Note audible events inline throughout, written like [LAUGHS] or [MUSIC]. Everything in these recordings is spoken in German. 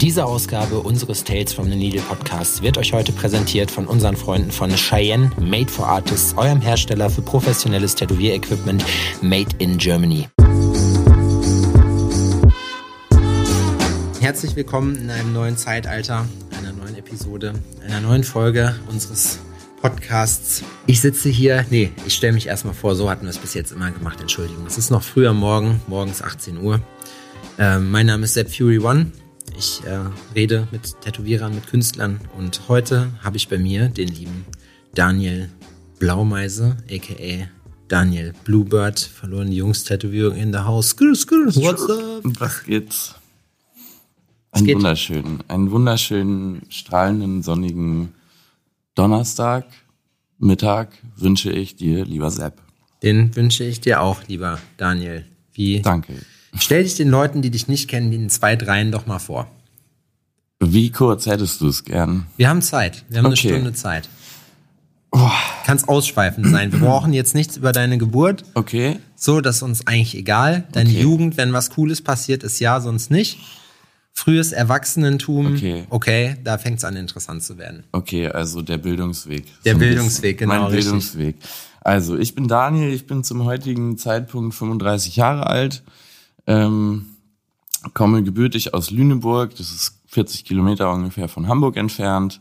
Diese Ausgabe unseres Tales from the Needle Podcasts wird euch heute präsentiert von unseren Freunden von Cheyenne Made for Artists, eurem Hersteller für professionelles Tätowierequipment Made in Germany. Herzlich willkommen in einem neuen Zeitalter, einer neuen Episode, einer neuen Folge unseres Podcasts. Ich sitze hier, nee, ich stelle mich erstmal vor, so hatten wir es bis jetzt immer gemacht, Entschuldigung. Es ist noch früher Morgen, morgens 18 Uhr. Ähm, mein Name ist Sepp Fury One. Ich äh, rede mit Tätowierern, mit Künstlern und heute habe ich bei mir den lieben Daniel Blaumeise, aka Daniel Bluebird, verlorene Jungs Tätowierung in der Haus. What's up? Was geht's? Einen geht? wunderschönen, einen wunderschönen, strahlenden, sonnigen Donnerstag, Mittag wünsche ich dir, lieber Sepp. Den wünsche ich dir auch, lieber Daniel. Wie Danke. Stell dich den Leuten, die dich nicht kennen, in zwei, dreien doch mal vor. Wie kurz hättest du es gern? Wir haben Zeit. Wir haben Okay. eine Stunde Zeit. Kannst ausschweifend sein. Wir brauchen jetzt nichts über deine Geburt. Okay. So, das ist uns eigentlich egal. Deine Okay. Jugend, wenn was Cooles passiert, ist ja, sonst nicht. Frühes Erwachsenentum, Okay. okay da fängt es an, interessant zu werden. Okay, also der Bildungsweg. Der ein Bildungsweg, bisschen. genau, Mein richtig. Bildungsweg. Also, ich bin Daniel, ich bin zum heutigen Zeitpunkt 35 Jahre alt, ähm, komme gebürtig aus Lüneburg, das ist 40 Kilometer ungefähr von Hamburg entfernt,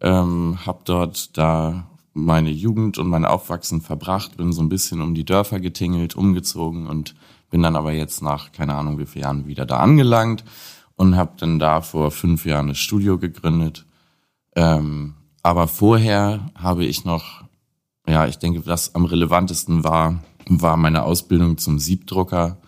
ähm, habe dort da meine Jugend und mein Aufwachsen verbracht, bin so ein bisschen um die Dörfer getingelt, umgezogen und bin dann aber jetzt nach, keine Ahnung wie vielen Jahren, wieder da angelangt und habe dann da vor fünf Jahren das Studio gegründet. Ähm, aber vorher habe ich noch, ja, ich denke, was am relevantesten war, war meine Ausbildung zum Siebdrucker.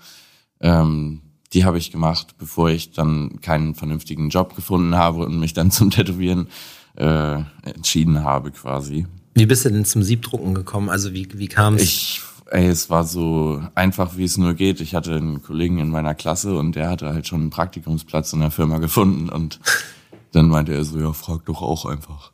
Ähm, die habe ich gemacht, bevor ich dann keinen vernünftigen Job gefunden habe und mich dann [LAUGHS] zum Tätowieren äh, entschieden habe quasi. Wie bist du denn zum Siebdrucken gekommen? Also wie, wie kam es? Ich, ey, es war so einfach, wie es nur geht. Ich hatte einen Kollegen in meiner Klasse und der hatte halt schon einen Praktikumsplatz in der Firma gefunden und [LAUGHS] dann meinte er so, ja, frag doch auch einfach.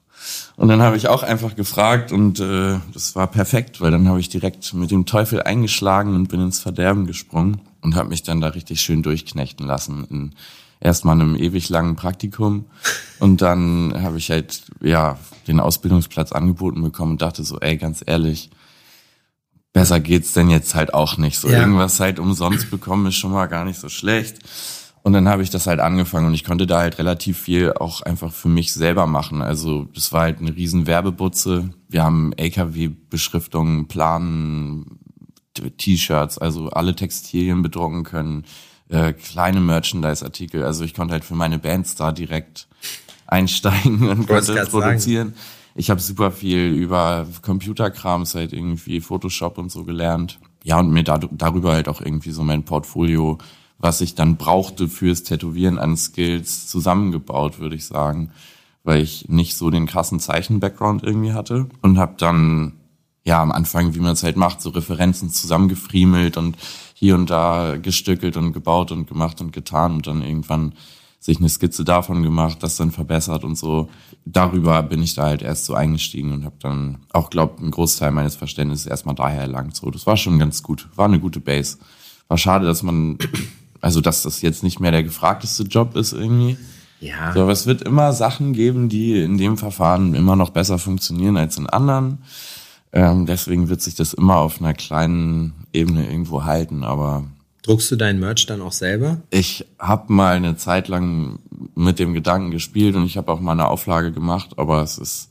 Und dann habe ich auch einfach gefragt und äh, das war perfekt, weil dann habe ich direkt mit dem Teufel eingeschlagen und bin ins Verderben gesprungen und habe mich dann da richtig schön durchknechten lassen. In erstmal einem ewig langen Praktikum [LAUGHS] und dann habe ich halt ja den Ausbildungsplatz angeboten bekommen und dachte so, ey, ganz ehrlich, besser geht's denn jetzt halt auch nicht. So Ja. irgendwas halt umsonst bekommen ist schon mal gar nicht so schlecht. Und dann habe ich das halt angefangen und ich konnte da halt relativ viel auch einfach für mich selber machen. Also das war halt eine riesen Werbebutze. Wir haben LKW-Beschriftungen, Planen, T-Shirts, also alle Textilien bedrucken können, äh, kleine Merchandise-Artikel. Also ich konnte halt für meine Bands da direkt einsteigen und konnte grad sagen. produzieren. Ich habe super viel über Computerkrams halt irgendwie Photoshop und so gelernt. Ja, und mir da, darüber halt auch irgendwie so mein Portfolio, was ich dann brauchte fürs Tätowieren an Skills zusammengebaut, würde ich sagen, weil ich nicht so den krassen Zeichen-Background irgendwie hatte und habe dann ja am Anfang, wie man es halt macht, so Referenzen zusammengefriemelt und hier und da gestückelt und gebaut und gemacht und getan und dann irgendwann sich eine Skizze davon gemacht, das dann verbessert und so. Darüber bin ich da halt erst so eingestiegen und habe dann auch, glaube einen Großteil meines Verständnisses erstmal daher erlangt. So, das war schon ganz gut, war eine gute Base. War schade, dass man, also dass das jetzt nicht mehr der gefragteste Job ist irgendwie. ja. So, aber es wird immer Sachen geben, die in dem Verfahren immer noch besser funktionieren als in anderen. Ähm, deswegen wird sich das immer auf einer kleinen Ebene irgendwo halten. Aber Druckst du dein Merch dann auch selber? ich habe mal eine Zeit lang mit dem Gedanken gespielt und ich habe auch mal eine Auflage gemacht. Aber es ist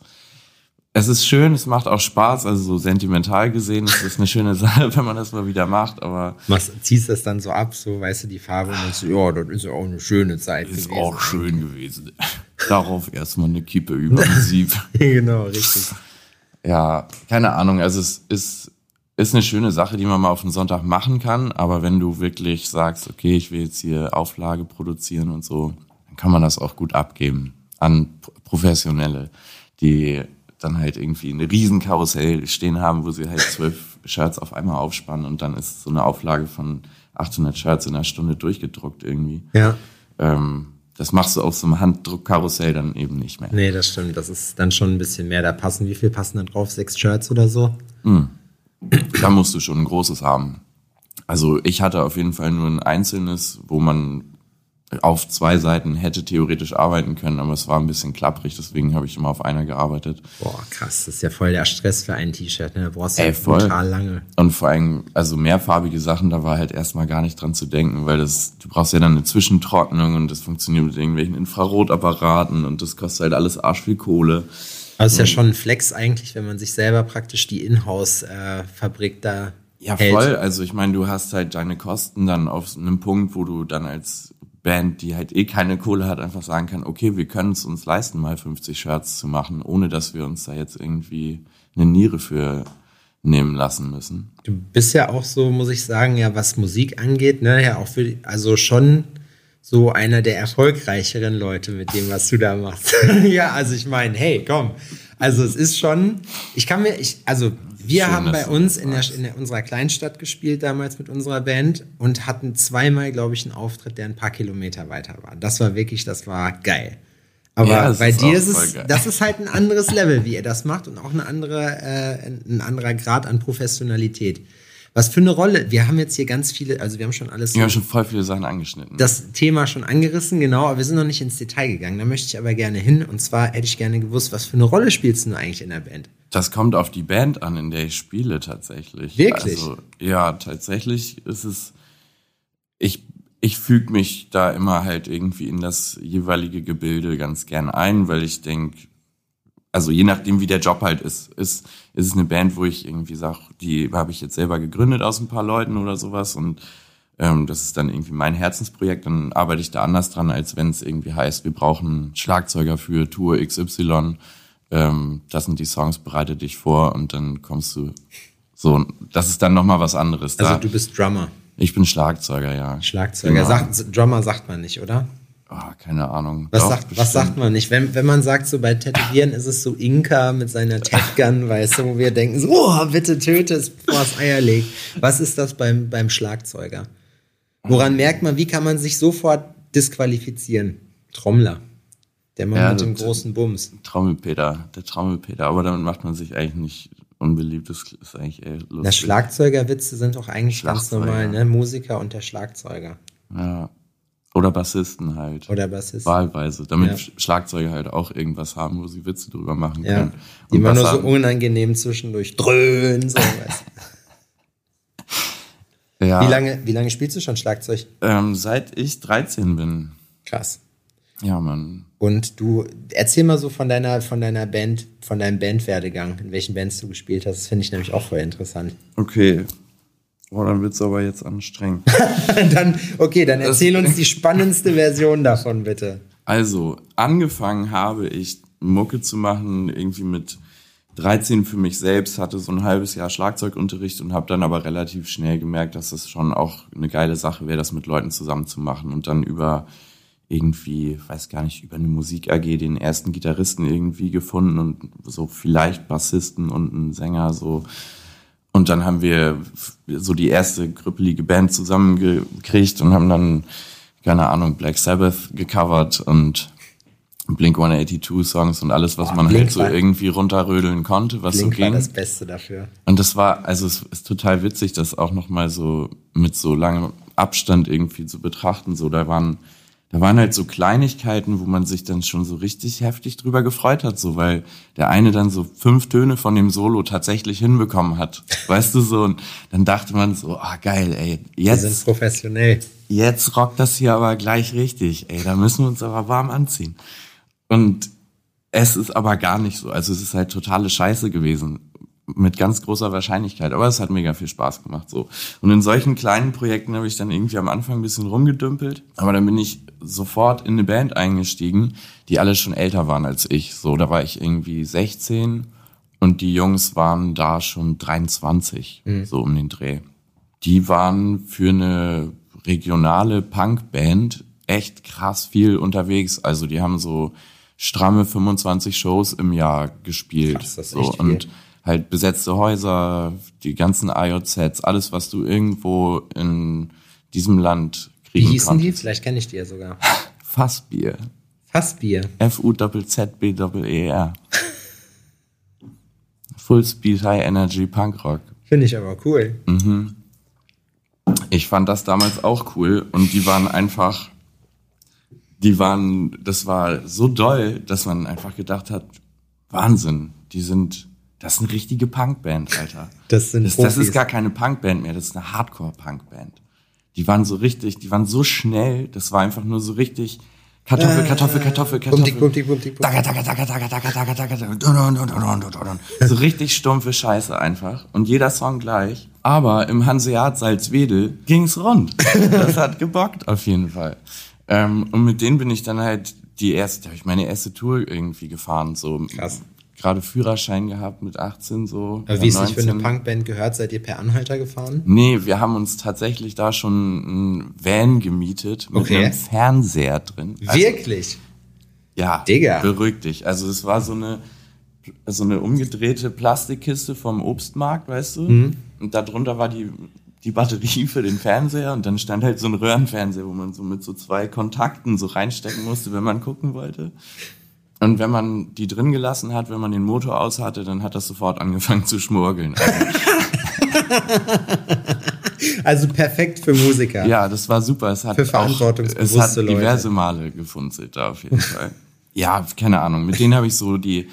es ist schön, es macht auch Spaß. Also so sentimental gesehen ist es eine schöne [LAUGHS] Sache, wenn man das mal wieder macht. Aber Machst, ziehst das dann so ab, so weißt du die Farbe und denkst, ja, das ist ja auch eine schöne Zeit ist gewesen. auch schön gewesen. Darauf erstmal eine Kippe über den [LAUGHS] Sieb. genau, richtig. Ja, keine Ahnung. Also es ist, ist eine schöne Sache, die man mal auf den Sonntag machen kann. Aber wenn du wirklich sagst, okay, ich will jetzt hier Auflage produzieren und so, dann kann man das auch gut abgeben an Professionelle, die dann halt irgendwie ein Riesenkarussell stehen haben, wo sie halt zwölf Shirts auf einmal aufspannen und dann ist so eine Auflage von 800 Shirts in einer Stunde durchgedruckt irgendwie. Ja. Ähm, das machst du auf so einem Handdruckkarussell dann eben nicht mehr. Nee, das stimmt. Das ist dann schon ein bisschen mehr. Da passen, wie viel passen da drauf? Sechs Shirts oder so? Da musst du schon ein großes haben. Also ich hatte auf jeden Fall nur ein einzelnes, wo man auf zwei Seiten hätte theoretisch arbeiten können, aber es war ein bisschen klapprig, deswegen habe ich immer auf einer gearbeitet. Boah, krass, das ist ja voll der Stress für ein T-Shirt, ne? Da brauchst du Ey, voll. total lange. Und vor allem, also mehrfarbige Sachen, da war halt erstmal gar nicht dran zu denken, weil das, du brauchst ja dann eine Zwischentrocknung und das funktioniert mit irgendwelchen Infrarotapparaten und das kostet halt alles arsch viel Kohle. Aber es ist ja schon ein Flex eigentlich, wenn man sich selber praktisch die Inhouse-Fabrik da Ja, voll. Also ich meine, du hast halt deine Kosten dann auf einem Punkt, wo du dann als Band, die halt eh keine Kohle hat, einfach sagen kann, okay, wir können es uns leisten, mal 50 Shirts zu machen, ohne dass wir uns da jetzt irgendwie eine Niere für nehmen lassen müssen. Du bist ja auch so, muss ich sagen, ja, was Musik angeht, ne, ja, auch für, also schon so einer der erfolgreicheren Leute mit dem, was du da machst. [LAUGHS] ja, also ich meine, hey, komm. Also es ist schon, ich kann mir, ich, also wir Schön, haben bei uns in, der, in der, unserer Kleinstadt gespielt damals mit unserer Band und hatten zweimal, glaube ich, einen Auftritt, der ein paar Kilometer weiter war. Das war wirklich, das war geil. Aber Ja, bei ist dir ist es, geil. das ist halt ein anderes Level, wie ihr das macht und auch eine andere, äh, ein anderer Grad an Professionalität. Was für eine Rolle? Wir haben jetzt hier ganz viele, also wir haben schon alles Wir haben schon voll viele Sachen angeschnitten. das Thema schon angerissen, genau, aber wir sind noch nicht ins Detail gegangen. Da möchte ich aber gerne hin. Und zwar hätte ich gerne gewusst, was für eine Rolle spielst du eigentlich in der Band? Das kommt auf die Band an, in der ich spiele tatsächlich. Wirklich? Also, ja, tatsächlich ist es. Ich, ich füge mich da immer halt irgendwie in das jeweilige Gebilde ganz gern ein, weil ich denke, also je nachdem, wie der Job halt ist, ist, ist es eine Band, wo ich irgendwie sage, die habe ich jetzt selber gegründet aus ein paar Leuten oder sowas und ähm, das ist dann irgendwie mein Herzensprojekt, dann arbeite ich da anders dran, als wenn es irgendwie heißt, wir brauchen Schlagzeuger für Tour XY, ähm, das sind die Songs, bereite dich vor und dann kommst du so, das ist dann nochmal was anderes. Also da, du bist Drummer, ich bin Schlagzeuger, ja. Schlagzeuger. Genau. Sagt, Drummer sagt man nicht, oder? Ah, keine Ahnung. Was, Doch, sagt, was sagt man nicht? Wenn, wenn man sagt, so bei Tätowieren ist es so Inka mit seiner Tatgun, [LAUGHS] weißt du, wo wir denken, so, oh, bitte töte es, bevor es Eier legt. Was ist das beim, beim Schlagzeuger? Woran merkt man, wie kann man sich sofort disqualifizieren? Trommler. Der Mann Ja, mit dem großen Bums. Trommelpeter, der Trommelpeter, aber damit macht man sich eigentlich nicht unbeliebt, das ist eigentlich eher lustig. Na, Schlagzeugerwitze sind doch eigentlich ganz normal, ne? Musiker und der Schlagzeuger. Ja. Oder Bassisten halt. Oder Bassist. Wahlweise, damit Ja. Sch- Schlagzeuger halt auch irgendwas haben, wo sie Witze drüber machen Ja. können. Die immer nur so unangenehm zwischendurch dröhnen, so, du. [LAUGHS] ja, Wie lange, wie lange spielst du schon Schlagzeug? Ähm, seit ich 13 bin. Krass. Ja, Mann. Und du, erzähl mal so von deiner, von deiner Band, von deinem Bandwerdegang, in welchen Bands du gespielt hast. Das finde ich nämlich auch voll interessant. Okay. Oh, dann wird's aber jetzt anstrengend. [LAUGHS] dann, okay, dann erzähl uns die [LAUGHS] spannendste Version davon, bitte. Also, angefangen habe ich Mucke zu machen, irgendwie mit 13 für mich selbst, hatte so ein halbes Jahr Schlagzeugunterricht und habe dann aber relativ schnell gemerkt, dass es schon auch eine geile Sache wäre, das mit Leuten zusammen zu machen und dann über irgendwie, weiß gar nicht, über eine Musik AG den ersten Gitarristen irgendwie gefunden und so vielleicht Bassisten und einen Sänger so. Und dann haben wir so die erste krüppelige Band zusammengekriegt und haben dann, keine Ahnung, Black Sabbath gecovert und Blink 182 Songs und alles, was man Blink halt so war- irgendwie runterrödeln konnte, was Blink so war ging. das Beste dafür. Und das war, also es ist total witzig, das auch nochmal so mit so langem Abstand irgendwie zu betrachten. So, da waren, da waren halt so Kleinigkeiten, wo man sich dann schon so richtig heftig drüber gefreut hat, so, weil der eine dann so fünf Töne von dem Solo tatsächlich hinbekommen hat. [LAUGHS] Weißt du so? Und dann dachte man so, ah geil, ey, Wir sind jetzt, professionell. jetzt rockt das hier aber gleich richtig. Ey, da müssen wir uns aber warm anziehen. Und es ist aber gar nicht so. Also es ist halt totale Scheiße gewesen. Mit ganz großer Wahrscheinlichkeit. Aber es hat mega viel Spaß gemacht, so. Und in solchen kleinen Projekten habe ich dann irgendwie am Anfang ein bisschen rumgedümpelt. Aber dann bin ich sofort in eine Band eingestiegen, die alle schon älter waren als ich. So, da war ich irgendwie 16 und die Jungs waren da schon 23, so um den Dreh. Die waren für eine regionale Punkband echt krass viel unterwegs. Also die haben so stramme 25 Shows im Jahr gespielt. Krass, das ist so, echt viel. und halt besetzte Häuser, die ganzen IOZs, alles, was du irgendwo in diesem Land Wie kriegen hießen die? konntest. Vielleicht kenne ich die ja sogar. [LAUGHS] Fassbier. Fassbier. F-U-Z-Z-B-E-R. Full Speed High Energy Punk Rock. Finde ich aber cool. Ich fand das damals auch cool und die waren einfach die waren, das war so doll, dass man einfach gedacht hat, Wahnsinn, die sind, das ist eine richtige Punkband, Alter. [LAUGHS] Das sind das, das ist gar keine Punkband mehr, das ist eine Hardcore-Punkband. Die waren so richtig, die waren so schnell, das war einfach nur so richtig Kartoffel, äh, Kartoffel, Kartoffel, Kartoffel. So richtig stumpfe Scheiße einfach. Und jeder Song gleich. Aber im Hanseat Salzwedel ging's rund. [LAUGHS] Das hat gebockt auf jeden Fall. Ähm, und mit denen bin ich dann halt die erste, da habe ich meine erste Tour irgendwie gefahren, so Krass gerade Führerschein gehabt mit 18 so. Aber wie es sich für eine 19. Punkband gehört, seid ihr per Anhalter gefahren? Nee, wir haben uns tatsächlich da schon einen Van gemietet mit Okay. einem Fernseher drin. Also, Wirklich? Ja, Digga. beruhig dich. Also es war so eine so eine umgedrehte Plastikkiste vom Obstmarkt, weißt du? Mhm. Und darunter war die die Batterie für den Fernseher und dann stand halt so ein Röhrenfernseher, wo man so mit so zwei Kontakten so reinstecken musste, wenn man gucken wollte. Und wenn man die drin gelassen hat, wenn man den Motor aus hatte, dann hat das sofort angefangen zu schmurgeln. [LAUGHS] Also, perfekt für Musiker. Ja, das war super. Es hat Für auch, verantwortungsbewusste es hat Leute. diverse Male gefunzelt da auf jeden Fall. Ja, keine Ahnung. Mit denen habe ich so die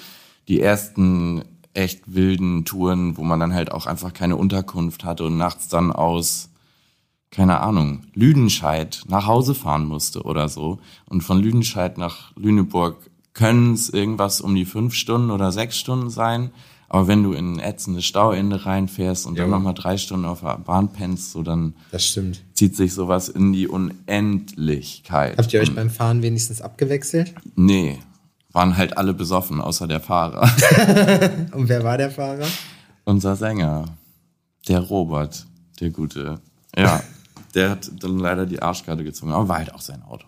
die ersten echt wilden Touren, wo man dann halt auch einfach keine Unterkunft hatte und nachts dann aus keine Ahnung, Lüdenscheid nach Hause fahren musste oder so. Und von Lüdenscheid nach Lüneburg können es irgendwas um die fünf Stunden oder sechs Stunden sein. Aber wenn du in ein ätzendes Stauende reinfährst und dann Jo. nochmal drei Stunden auf der Bahn pennst, so dann Das stimmt. zieht sich sowas in die Unendlichkeit. Habt ihr euch Und, beim Fahren wenigstens abgewechselt? nee, waren halt alle besoffen, außer der Fahrer. [LAUGHS] Und wer war der Fahrer? Unser Sänger, der Robert, der Gute. Ja, [LAUGHS] der hat dann leider die Arschkarte gezogen, aber war halt auch sein Auto.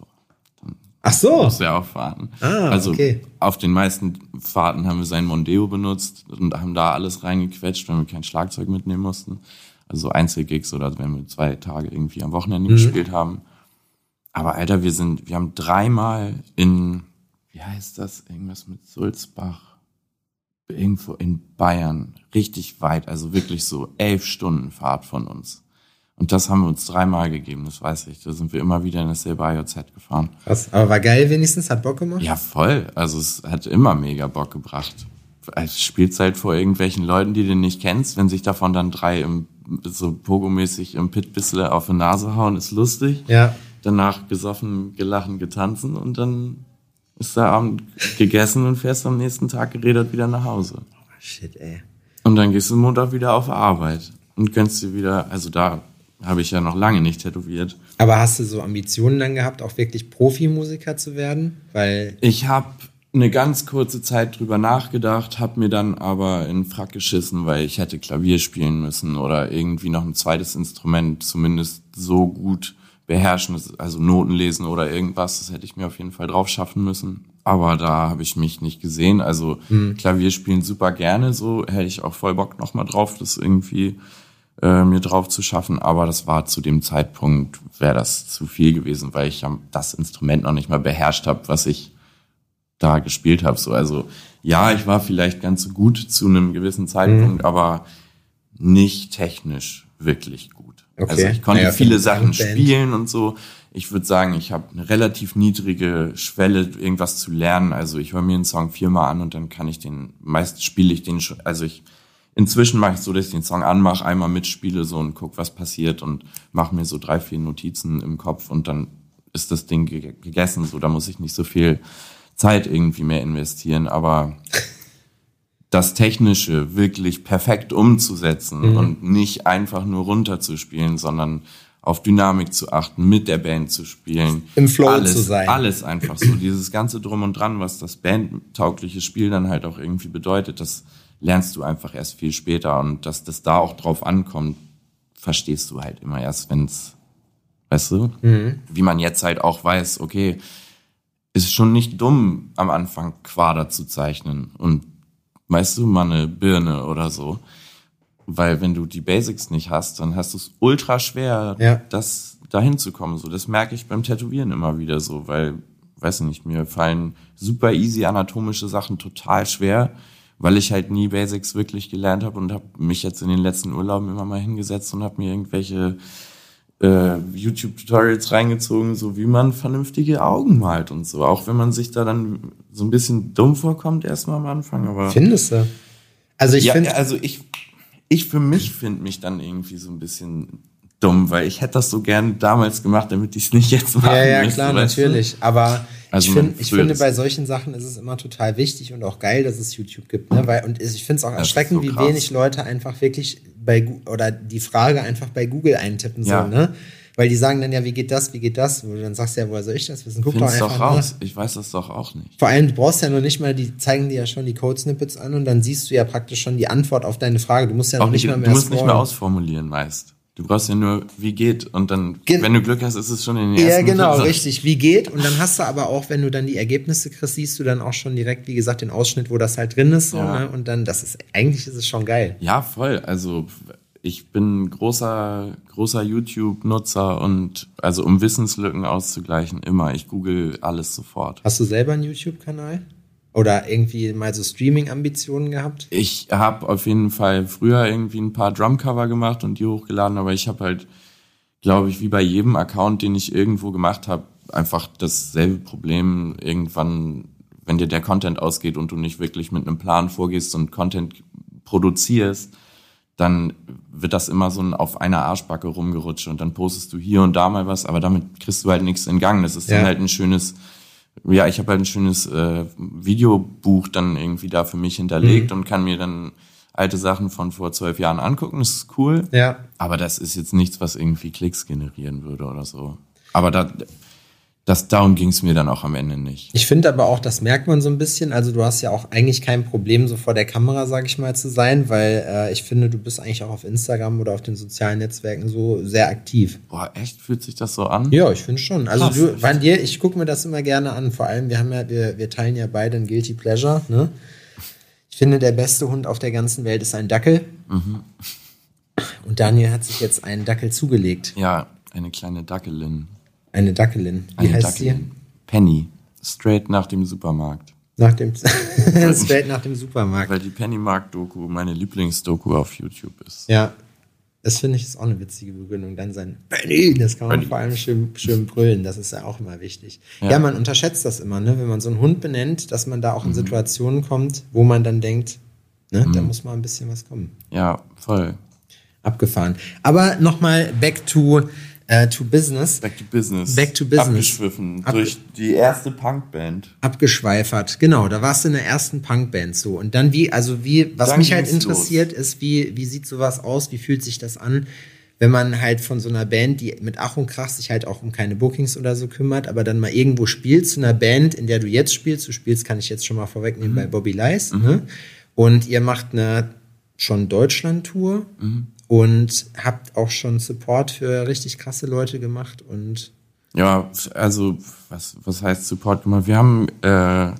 Ach so. Musste er auch fahren. Ah, also okay. auf den meisten Fahrten haben wir sein Mondeo benutzt und haben da alles reingequetscht, wenn wir kein Schlagzeug mitnehmen mussten. Also so Einzelgigs oder wenn wir zwei Tage irgendwie am Wochenende Mhm. gespielt haben. Aber Alter, wir sind, wir haben dreimal in, wie heißt das, irgendwas mit Sulzbach, irgendwo in Bayern, richtig weit, also wirklich so elf Stunden Fahrt von uns. Und das haben wir uns dreimal gegeben, das weiß ich. Da sind wir immer wieder in dasselbe IOZ gefahren. Krass. Aber war geil wenigstens, hat Bock gemacht? Ja, voll. Also es hat immer mega Bock gebracht. Als spielst halt vor irgendwelchen Leuten, die du nicht kennst, wenn sich davon dann drei im, so pogomäßig im Pit bissle auf die Nase hauen, ist lustig. Ja. Danach gesoffen, gelachen, getanzen und dann ist der Abend gegessen und fährst am nächsten Tag gerädert wieder nach Hause. Shit, ey. Und dann gehst du Montag wieder auf Arbeit und gönnst dir wieder, also da habe ich ja noch lange nicht tätowiert. Aber hast du so Ambitionen dann gehabt, auch wirklich Profimusiker zu werden? Weil, Ich habe eine ganz kurze Zeit drüber nachgedacht, habe mir dann aber in den Frack geschissen, weil ich hätte Klavier spielen müssen oder irgendwie noch ein zweites Instrument zumindest so gut beherrschen, also Noten lesen oder irgendwas, das hätte ich mir auf jeden Fall drauf schaffen müssen. Aber da habe ich mich nicht gesehen. Also Klavier spielen super gerne, so hätte ich auch voll Bock nochmal drauf, das irgendwie äh, mir drauf zu schaffen. Aber das war zu dem Zeitpunkt, wäre das zu viel gewesen, weil ich ja das Instrument noch nicht mal beherrscht habe, was ich da gespielt habe. So, also ja, ich war vielleicht ganz so gut zu einem gewissen Zeitpunkt, aber nicht technisch wirklich gut. Okay. Also ich konnte Naja, viele Sachen Punkband. spielen und so. Ich würde sagen, ich habe eine relativ niedrige Schwelle, irgendwas zu lernen. Also ich höre mir einen Song viermal an und dann kann ich den, meist spiele ich den schon, also ich Inzwischen mache ich so, dass ich den Song anmache, einmal mitspiele so und guck, was passiert und mache mir so drei, vier Notizen im Kopf und dann ist das Ding ge gegessen. So, da muss ich nicht so viel Zeit irgendwie mehr investieren. Aber das Technische wirklich perfekt umzusetzen und nicht einfach nur runterzuspielen, sondern auf Dynamik zu achten, mit der Band zu spielen. Im Flow alles, zu sein. Alles einfach so. Dieses ganze Drum und Dran, was das bandtaugliche Spiel dann halt auch irgendwie bedeutet, das lernst du einfach erst viel später. Und dass das da auch drauf ankommt, verstehst du halt immer erst, wenn's, weißt du, wie man jetzt halt auch weiß, okay, ist schon nicht dumm, am Anfang Quader zu zeichnen und weißt du, mal eine Birne oder so. Weil wenn du die Basics nicht hast, dann hast du es ultra schwer, Ja. das dahin zu kommen. So, das merke ich beim Tätowieren immer wieder so, weil, weiß nicht, mir fallen super easy anatomische Sachen total schwer, weil ich halt nie Basics wirklich gelernt habe und habe mich jetzt in den letzten Urlauben immer mal hingesetzt und habe mir irgendwelche äh, YouTube-Tutorials reingezogen, so wie man vernünftige Augen malt und so. Auch wenn man sich da dann so ein bisschen dumm vorkommt, erstmal am Anfang. Aber Findest du? Also ich ja, finde, also ich, ich für mich finde mich dann irgendwie so ein bisschen dumm, weil ich hätte das so gerne damals gemacht, damit ich es nicht jetzt machen ja, ja, müsste, klar, weißt du? natürlich. Aber Also ich, find, ich finde, bei solchen Sachen ist es immer total wichtig und auch geil, dass es YouTube gibt. Ne? Weil, und ich finde es auch erschreckend, so wie wenig Leute einfach wirklich bei oder die Frage einfach bei Google eintippen Ja. sollen. Ne? Weil die sagen dann ja, wie geht das, wie geht das? Wo du dann sagst du ja, woher soll ich das wissen? Guck doch Find's einfach doch raus. Ich weiß das doch auch nicht. Vor allem, du brauchst ja noch nicht mal, die zeigen dir ja schon die Code-Snippets an und dann siehst du ja praktisch schon die Antwort auf deine Frage. Du musst ja noch nicht nicht, mal du mehr musst nicht mehr scrollen. ausformulieren meist. Du brauchst ja nur, wie geht, und dann, Gen- wenn du Glück hast, ist es schon in den Ja, ersten genau, fünf- richtig. Wie geht? Und dann hast du aber auch, wenn du dann die Ergebnisse kriegst, siehst du dann auch schon direkt, wie gesagt, den Ausschnitt, wo das halt drin ist. So, Ja. ne? Und dann, das ist, eigentlich ist es schon geil. Ja, voll. Also ich bin großer, großer YouTube-Nutzer und also um Wissenslücken auszugleichen, immer. Ich google alles sofort. Hast du selber einen YouTube-Kanal? Oder irgendwie mal so Streaming-Ambitionen gehabt? Ich habe auf jeden Fall früher irgendwie ein paar Drumcover gemacht und die hochgeladen, aber ich habe halt, glaube ich, wie bei jedem Account, den ich irgendwo gemacht habe, einfach dasselbe Problem irgendwann, wenn dir der Content ausgeht und du nicht wirklich mit einem Plan vorgehst und Content produzierst, dann wird das immer so ein auf einer Arschbacke rumgerutscht und dann postest du hier und da mal was, aber damit kriegst du halt nichts in Gang. Das ist Ja. dann halt ein schönes, ja, ich habe halt ein schönes äh, Videobuch dann irgendwie da für mich hinterlegt und kann mir dann alte Sachen von vor zwölf Jahren angucken. Das ist cool. Ja. Aber das ist jetzt nichts, was irgendwie Klicks generieren würde oder so. Aber da, das, darum ging es mir dann auch am Ende nicht. Ich finde aber auch, das merkt man so ein bisschen. Also du hast ja auch eigentlich kein Problem, so vor der Kamera, sage ich mal, zu sein, weil äh, ich finde, du bist eigentlich auch auf Instagram oder auf den sozialen Netzwerken so sehr aktiv. Boah, echt? Fühlt sich das so an? Ja, ich finde schon. Also Krass, du, bei dir, ich gucke mir das immer gerne an. Vor allem, wir haben ja, wir, wir teilen ja beide ein Guilty Pleasure. Ne? Ich finde, der beste Hund auf der ganzen Welt ist ein Dackel. Mhm. Und Daniel hat sich jetzt einen Dackel zugelegt. Ja, eine kleine Dackelin. Eine Dackelin. Wie Eine heißt Dackelin. Penny. Straight nach dem Supermarkt. sie? Nach dem [LAUGHS] Straight nach dem Supermarkt. Weil die Pennymarkt-Doku meine Lieblingsdoku auf YouTube ist. Ja. Das finde ich ist auch eine witzige Begründung. Dann sein Benny, das kann man Benny. vor allem schön, schön brüllen. Das ist ja auch immer wichtig. Ja. Ja. man unterschätzt das immer, ne? wenn man so einen Hund benennt, dass man da auch in Mhm. Situationen kommt, wo man dann denkt, ne, da muss mal ein bisschen was kommen. Ja, voll. Abgefahren. Aber nochmal back to, äh, to business. Back to Business. Back to Business. Abgeschwiffen Ab- durch die erste Punkband. abgeschweifert. Genau, da warst du in der ersten Punkband so. Und dann wie, also wie, was Dann mich halt interessiert, ist, wie, wie sieht sowas aus, wie fühlt sich das an, wenn man halt von so einer Band, die mit Ach und Krach sich halt auch um keine Bookings oder so kümmert, aber dann mal irgendwo spielt zu einer Band, in der du jetzt spielst, du spielst, kann ich jetzt schon mal vorwegnehmen, bei Bobby Lice, ne? Und ihr macht eine schon Deutschland-Tour und habt auch schon Support für richtig krasse Leute gemacht und Ja, also was, was heißt Support gemacht? Wir haben äh,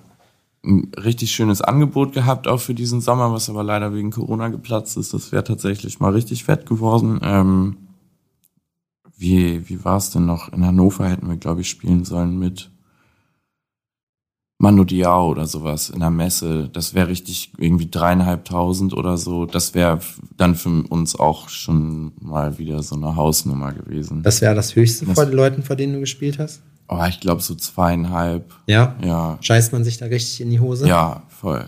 ein richtig schönes Angebot gehabt, auch für diesen Sommer, was aber leider wegen Corona geplatzt ist. Das wäre tatsächlich mal richtig fett geworden. Ähm, wie wie war es denn noch? In Hannover hätten wir, glaube ich, spielen sollen mit Mando Diao oder sowas in der Messe. Das wäre richtig irgendwie dreieinhalbtausend oder so. Das wäre dann für uns auch schon mal wieder so eine Hausnummer gewesen. das wäre das Höchste Das- vor den Leuten, vor denen du gespielt hast? Oh, ich glaube so zweieinhalb. Ja? Ja, Scheißt man sich da richtig in die Hose? ja, voll.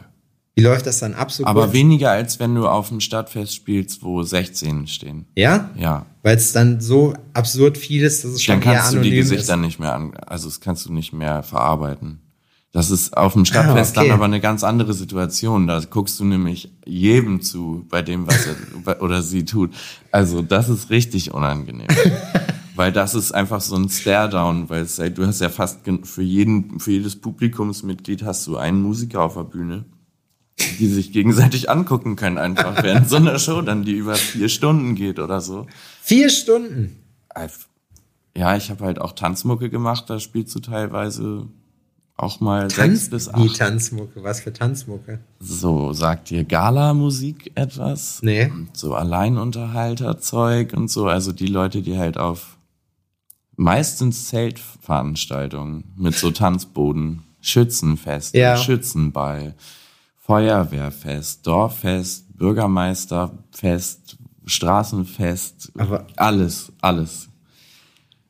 Wie läuft das dann ab? So Aber kurz? weniger als wenn du auf dem Stadtfest spielst, wo 16 stehen. Ja? Ja. Weil es dann so absurd viel ist, dass es schon Dann eher kannst du die anonym Gesichter ist. nicht mehr an, also das kannst du nicht mehr verarbeiten. Das ist auf dem Stadtfest Ah, okay. dann aber eine ganz andere Situation. Da guckst du nämlich jedem zu bei dem, was er [LAUGHS] oder sie tut. Also das ist richtig unangenehm. [LAUGHS] weil das ist einfach so ein Stare-Down, weil es, du hast ja fast für jeden, für jedes Publikumsmitglied hast du einen Musiker auf der Bühne, die sich gegenseitig angucken können einfach [LAUGHS] während so einer Show dann, die über vier Stunden geht oder so. Vier Stunden. Ja, ich habe halt auch Tanzmucke gemacht, da spielst du teilweise auch mal Tanz, sechs bis wie acht. Tanzmucke. Was für Tanzmucke? So, sagt dir Gala-Musik etwas? Nee. So Alleinunterhalter-Zeug und so, also die Leute, die halt auf meistens Zeltveranstaltungen mit so Tanzboden, Schützenfest, Ja. Schützenball, Feuerwehrfest, Dorffest, Bürgermeisterfest, Straßenfest, Aber- alles, alles.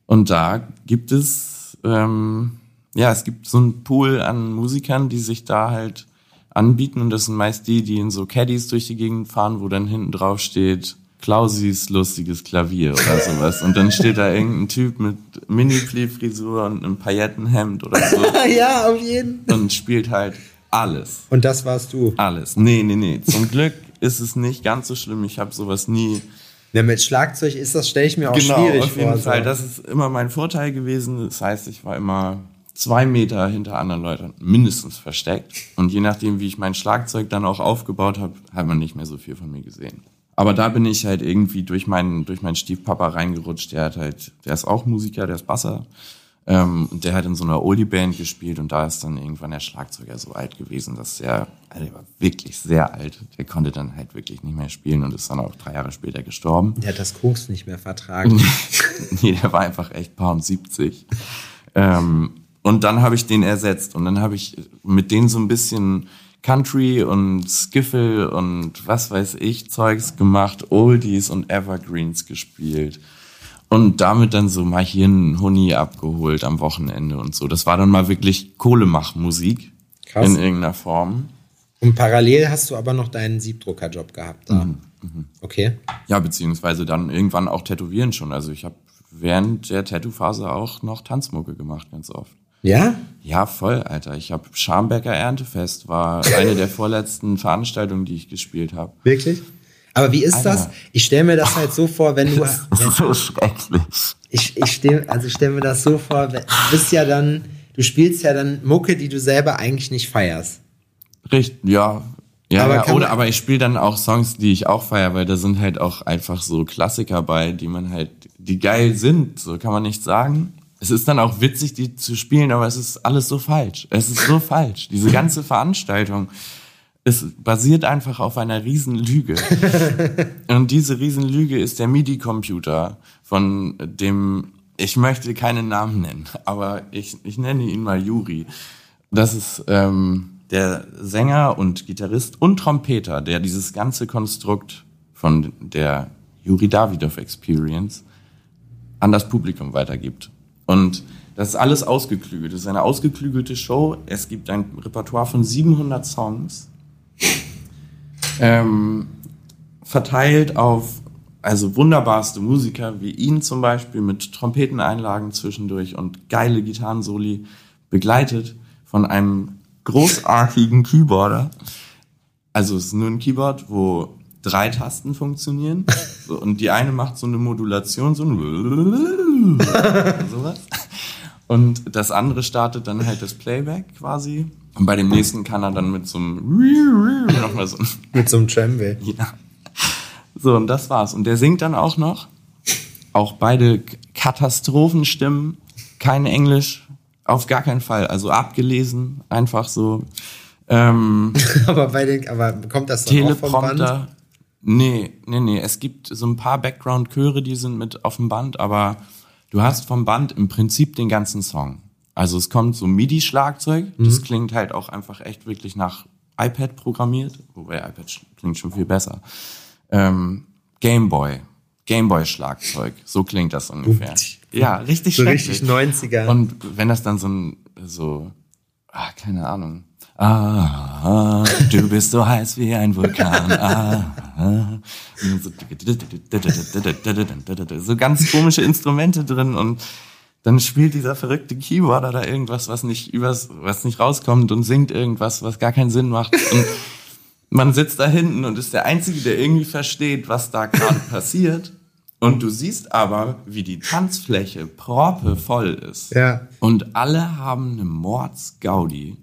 Und da gibt es, ähm, ja, es gibt so einen Pool an Musikern, die sich da halt anbieten. Und das sind meist die, die in so Caddies durch die Gegend fahren, wo dann hinten drauf steht, Klausis lustiges Klavier oder sowas. Und dann steht da irgendein Typ mit Mini-Frisur und einem Paillettenhemd oder so. [LAUGHS] ja, auf jeden. Und spielt halt alles. Und das warst du? Alles. Nee, nee, nee. Zum Glück ist es nicht ganz so schlimm. Ich habe sowas nie. Ja, mit Schlagzeug ist das, stelle ich mir auch genau, schwierig auf jeden vor. Fall. so. Das ist immer mein Vorteil gewesen. Das heißt, ich war immer zwei Meter hinter anderen Leuten mindestens versteckt. Und je nachdem, wie ich mein Schlagzeug dann auch aufgebaut habe, hat man nicht mehr so viel von mir gesehen. Aber da bin ich halt irgendwie durch meinen, durch meinen Stiefpapa reingerutscht. Der hat halt, der ist auch Musiker, der ist Basser. Ähm, und der hat in so einer Oldie-Band gespielt und da ist dann irgendwann der Schlagzeuger so alt gewesen, dass der, also der war wirklich sehr alt. Der konnte dann halt wirklich nicht mehr spielen und ist dann auch drei Jahre später gestorben. Der hat das Koks nicht mehr vertragen. [LAUGHS] nee, der war einfach echt paar und 70. Ähm, und dann habe ich den ersetzt und dann habe ich mit denen so ein bisschen Country und Skiffle und was weiß ich Zeugs gemacht, Oldies und Evergreens gespielt. Und damit dann so mal hier einen Huni abgeholt am Wochenende und so. Das war dann mal wirklich Kohlemachmusik Krass. in irgendeiner Form. Und parallel hast du aber noch deinen Siebdruckerjob gehabt da. Mhm, Okay. Ja, beziehungsweise dann irgendwann auch Tätowieren schon. Also ich habe während der Tattoo-Phase auch noch Tanzmucke gemacht, ganz oft. Ja? Ja, voll, Alter. Ich habe Scharmbecker Erntefest war eine der vorletzten Veranstaltungen, die ich gespielt habe. Wirklich? Aber wie ist Alter. das? Ich stelle mir das halt so vor, wenn du. [LAUGHS] Wenn, so schrecklich. ich ich stell, also ich stelle mir das so vor, du bist ja dann, du spielst ja dann Mucke, die du selber eigentlich nicht feierst. Richtig, ja. Ja, Aber ja oder aber ich spiele dann auch Songs, die ich auch feier, weil da sind halt auch einfach so Klassiker bei, die man halt, die geil sind, so kann man nicht sagen. Es ist dann auch witzig, die zu spielen, aber es ist alles so falsch. Es ist so falsch. Diese ganze [LAUGHS] Veranstaltung, es basiert einfach auf einer Riesenlüge. [LAUGHS] Und diese Riesenlüge ist der MIDI-Computer von dem, ich möchte keinen Namen nennen, aber ich, ich nenne ihn mal Juri. Das ist ähm, der Sänger und Gitarrist und Trompeter, der dieses ganze Konstrukt von der Juri Davidoff Experience an das Publikum weitergibt. Und das ist alles ausgeklügelt. Das ist eine ausgeklügelte Show. Es gibt ein Repertoire von 700 Songs, ähm, verteilt auf also wunderbarste Musiker wie ihn zum Beispiel mit Trompeteneinlagen zwischendurch und geile Gitarrensoli begleitet von einem großartigen Keyboarder. Also es ist nur ein Keyboard, wo drei Tasten funktionieren und die eine macht so eine Modulation, so ein sowas. Und das andere startet dann halt das Playback quasi. Und bei dem nächsten kann er dann mit so einem nochmal so Mit so einem Tremble. ja. So, und das war's. Und der singt dann auch noch. Auch beide Katastrophenstimmen. Kein Englisch. Auf gar keinen Fall. Also abgelesen. Einfach so. Ähm, [LAUGHS] aber bei den, aber kommt das dann auch vom Band? Teleprompter. Nee, nee, nee. Es gibt so ein paar Background-Chöre, die sind mit auf dem Band, aber du hast vom Band im Prinzip den ganzen Song. Also es kommt so MIDI-Schlagzeug. Das klingt halt auch einfach echt wirklich nach iPad programmiert. Wobei iPad klingt schon viel besser. Ähm, Gameboy. Gameboy-Schlagzeug. So klingt das ungefähr. Ja, richtig So richtig 90er. Und wenn das dann so ein, so, ah, keine Ahnung. Ah, du bist so heiß wie ein Vulkan. Ah, ah. So, ganz komische Instrumente drin und dann spielt dieser verrückte Keyboarder da irgendwas, was nicht übers, was nicht rauskommt und singt irgendwas, was gar keinen Sinn macht. Und man sitzt da hinten und ist der Einzige, der irgendwie versteht, was da gerade passiert. Und du siehst aber, wie die Tanzfläche proppevoll ist. Ja. Und alle haben eine Mordsgaudi.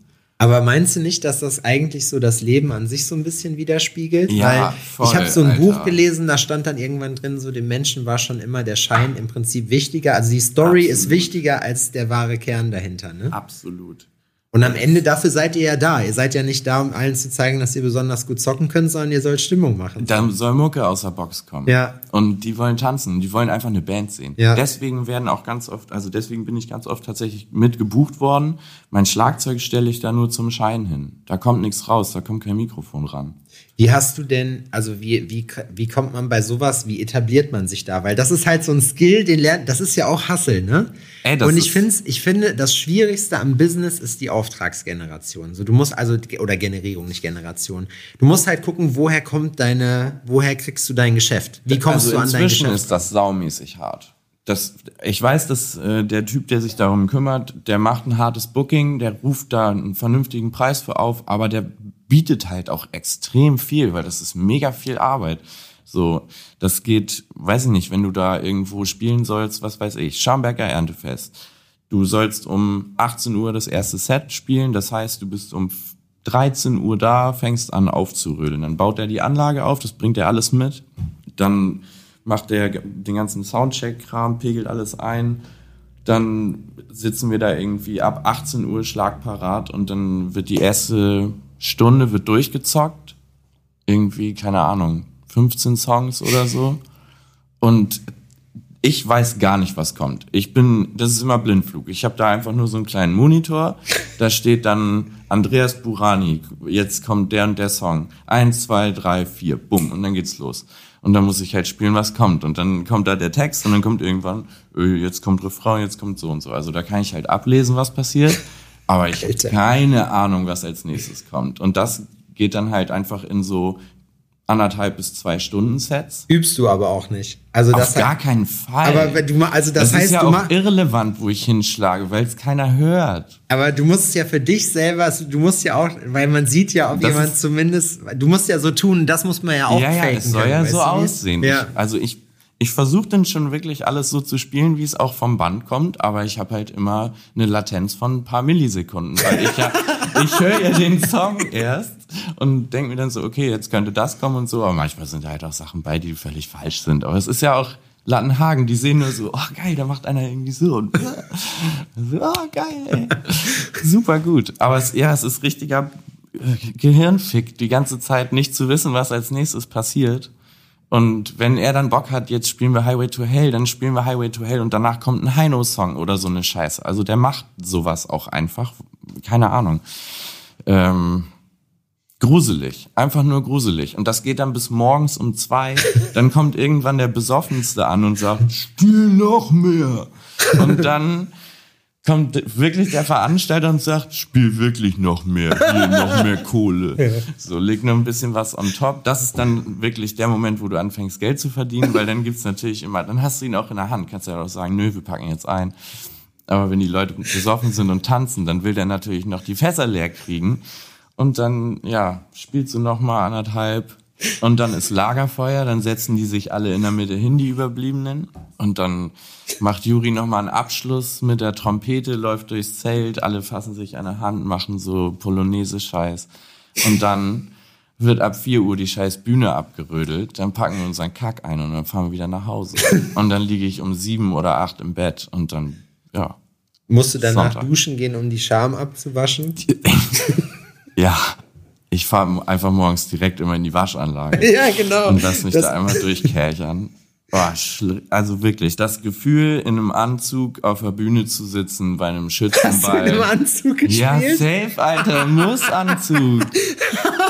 Aber meinst du nicht, dass das eigentlich so das Leben an sich so ein bisschen widerspiegelt? Ja, Weil voll, ich habe so ein Alter. Buch gelesen, da stand dann irgendwann drin, so dem Menschen war schon immer der Schein im Prinzip wichtiger. Also die Story ist Absolut. wichtiger als der wahre Kern dahinter, ne? Absolut. Und am Ende dafür seid ihr ja da. Ihr seid ja nicht da, um allen zu zeigen, dass ihr besonders gut zocken könnt, sondern ihr sollt Stimmung machen. Da soll Mucke aus der Box kommen. Ja. Und die wollen tanzen. Die wollen einfach eine Band sehen. Ja. Deswegen werden auch ganz oft, also deswegen bin ich ganz oft tatsächlich mit gebucht worden. Mein Schlagzeug stelle ich da nur zum Schein hin. Da kommt nichts raus, da kommt kein Mikrofon ran. Wie hast du denn, also wie, wie, wie kommt man bei sowas, wie etabliert man sich da? Weil das ist halt so ein Skill, den lernt, das ist ja auch Hustle, ne? Ey, das Und ich finde, ich finde, das Schwierigste am Business ist die Auftragsgeneration. So, du musst also, oder Generierung, nicht Generation. Du musst halt gucken, woher kommt deine, woher kriegst du dein Geschäft? Wie kommst also du an dein inzwischen Geschäft? ist das saumäßig hart. Das, ich weiß, dass äh, der Typ, der sich darum kümmert, der macht ein hartes Booking, der ruft da einen vernünftigen Preis für auf, aber der bietet halt auch extrem viel, weil das ist mega viel Arbeit. So, das geht, weiß ich nicht, wenn du da irgendwo spielen sollst, was weiß ich, Schamberger Erntefest. Du sollst um 18 Uhr das erste Set spielen, das heißt, du bist um 13 Uhr da, fängst an aufzurödeln. Dann baut er die Anlage auf, das bringt er alles mit. Dann macht er den ganzen Soundcheck-Kram, pegelt alles ein. Dann sitzen wir da irgendwie ab 18 Uhr schlagparat und dann wird die erste Stunde wird durchgezockt. Irgendwie, keine Ahnung, 15 Songs oder so. Und ich weiß gar nicht, was kommt. Ich bin, das ist immer Blindflug. Ich habe da einfach nur so einen kleinen Monitor. Da steht dann Andreas Burani. Jetzt kommt der und der Song. Eins, zwei, drei, vier, bumm und dann geht's los. Und dann muss ich halt spielen, was kommt. Und dann kommt da der Text und dann kommt irgendwann, äh, jetzt kommt Refrain, jetzt kommt so und so. Also da kann ich halt ablesen, was passiert. Aber ich habe keine Ahnung, was als nächstes kommt. Und das geht dann halt einfach in so anderthalb bis zwei Stunden Sets. Übst du aber auch nicht. Also Auf das gar halt, keinen Fall. aber wenn du mal, also das, Das, heißt, ist ja du auch irrelevant, wo ich hinschlage, weil es keiner hört. aber du musst es ja für dich selber, du musst ja auch, weil man sieht ja, ob Das jemand zumindest, du musst ja so tun, das muss man ja auch ja, ja, es soll können, ja so aussehen. Ja. Ich, also ich, ich versuche dann schon wirklich alles so zu spielen, wie es auch vom Band kommt, aber ich habe halt immer eine Latenz von ein paar Millisekunden, weil ich ja, [LAUGHS] ich höre ja den Song erst und denke mir dann so, okay, jetzt könnte das kommen und so, aber manchmal sind da halt auch Sachen bei, die völlig falsch sind. Aber es ist ja auch Lattenhagen, die sehen nur so, oh geil, da macht einer irgendwie so und so, oh geil, ey. [LAUGHS] Super gut. Aber es, ja, es ist richtiger äh, Gehirnfick, die ganze Zeit nicht zu wissen, was als nächstes passiert. Und wenn er dann Bock hat, jetzt spielen wir Highway to Hell, dann spielen wir Highway to Hell und danach kommt ein Heino-Song oder so eine Scheiße. Also der macht sowas auch einfach. Keine Ahnung. Ähm, gruselig. Einfach nur gruselig. Und das geht dann bis morgens um zwei. Dann kommt irgendwann der Besoffenste an und sagt, spiel noch mehr. Und dann kommt wirklich der Veranstalter und sagt, spiel wirklich noch mehr, hier noch mehr Kohle. So, leg noch ein bisschen was on top. Das ist dann wirklich der Moment, wo du anfängst, Geld zu verdienen, weil dann gibt's natürlich immer, dann hast du ihn auch in der Hand, kannst ja auch sagen, nö, wir packen jetzt ein. Aber wenn die Leute besoffen sind und tanzen, dann will der natürlich noch die Fässer leer kriegen. Und dann, ja, spielst du noch mal anderthalb. Und dann ist Lagerfeuer, dann setzen die sich alle in der Mitte hin, die Überbliebenen. Und dann macht Juri noch mal einen Abschluss mit der Trompete, läuft durchs Zelt, alle fassen sich an der Hand, machen so Polonaise-Scheiß. Und dann wird ab 4 Uhr die scheiß Bühne abgerödelt, dann packen wir unseren Kack ein und dann fahren wir wieder nach Hause. Und dann liege ich um sieben oder acht im Bett und dann, ja, Musst du danach Sonntag. duschen gehen, um die Scham abzuwaschen? [LAUGHS] Ja, ich fahre einfach morgens direkt immer in die Waschanlage [LAUGHS] Ja, genau. und lass mich Das- da einmal durchkärchern. Boah, also wirklich, das Gefühl, in einem Anzug auf der Bühne zu sitzen bei einem Hast du in Schützenball. einem Anzug gespielt? ja, safe, Alter, muss Anzug.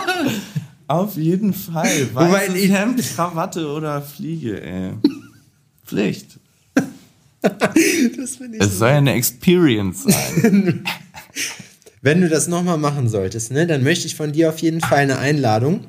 [LAUGHS] auf jeden Fall. Wobei Weißes ich- Hemd, Krawatte oder Fliege, ey. Pflicht. [LAUGHS] das finde ich Es soll ja eine Experience sein. Wenn du das nochmal machen solltest, ne, dann möchte ich von dir auf jeden Fall eine Einladung.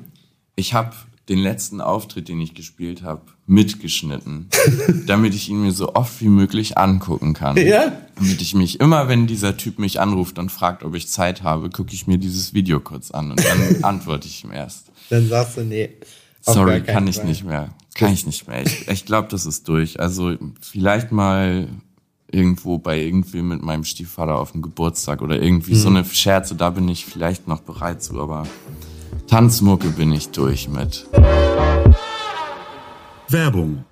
Ich habe den letzten Auftritt, den ich gespielt habe, mitgeschnitten, [LAUGHS] damit ich ihn mir so oft wie möglich angucken kann. Ja? Damit ich mich immer, wenn dieser Typ mich anruft und fragt, ob ich Zeit habe, gucke ich mir dieses Video kurz an und dann [LAUGHS] antworte ich ihm erst. Dann sagst du, nee. Sorry, kann ich Fall. nicht mehr. Kann ich nicht mehr. Ich, ich glaube, das ist durch. Also vielleicht mal irgendwo bei irgendwem mit meinem Stiefvater auf dem Geburtstag oder irgendwie so Mhm. eine Scherze, da bin ich vielleicht noch bereit zu, aber Tanzmucke bin ich durch mit. Werbung.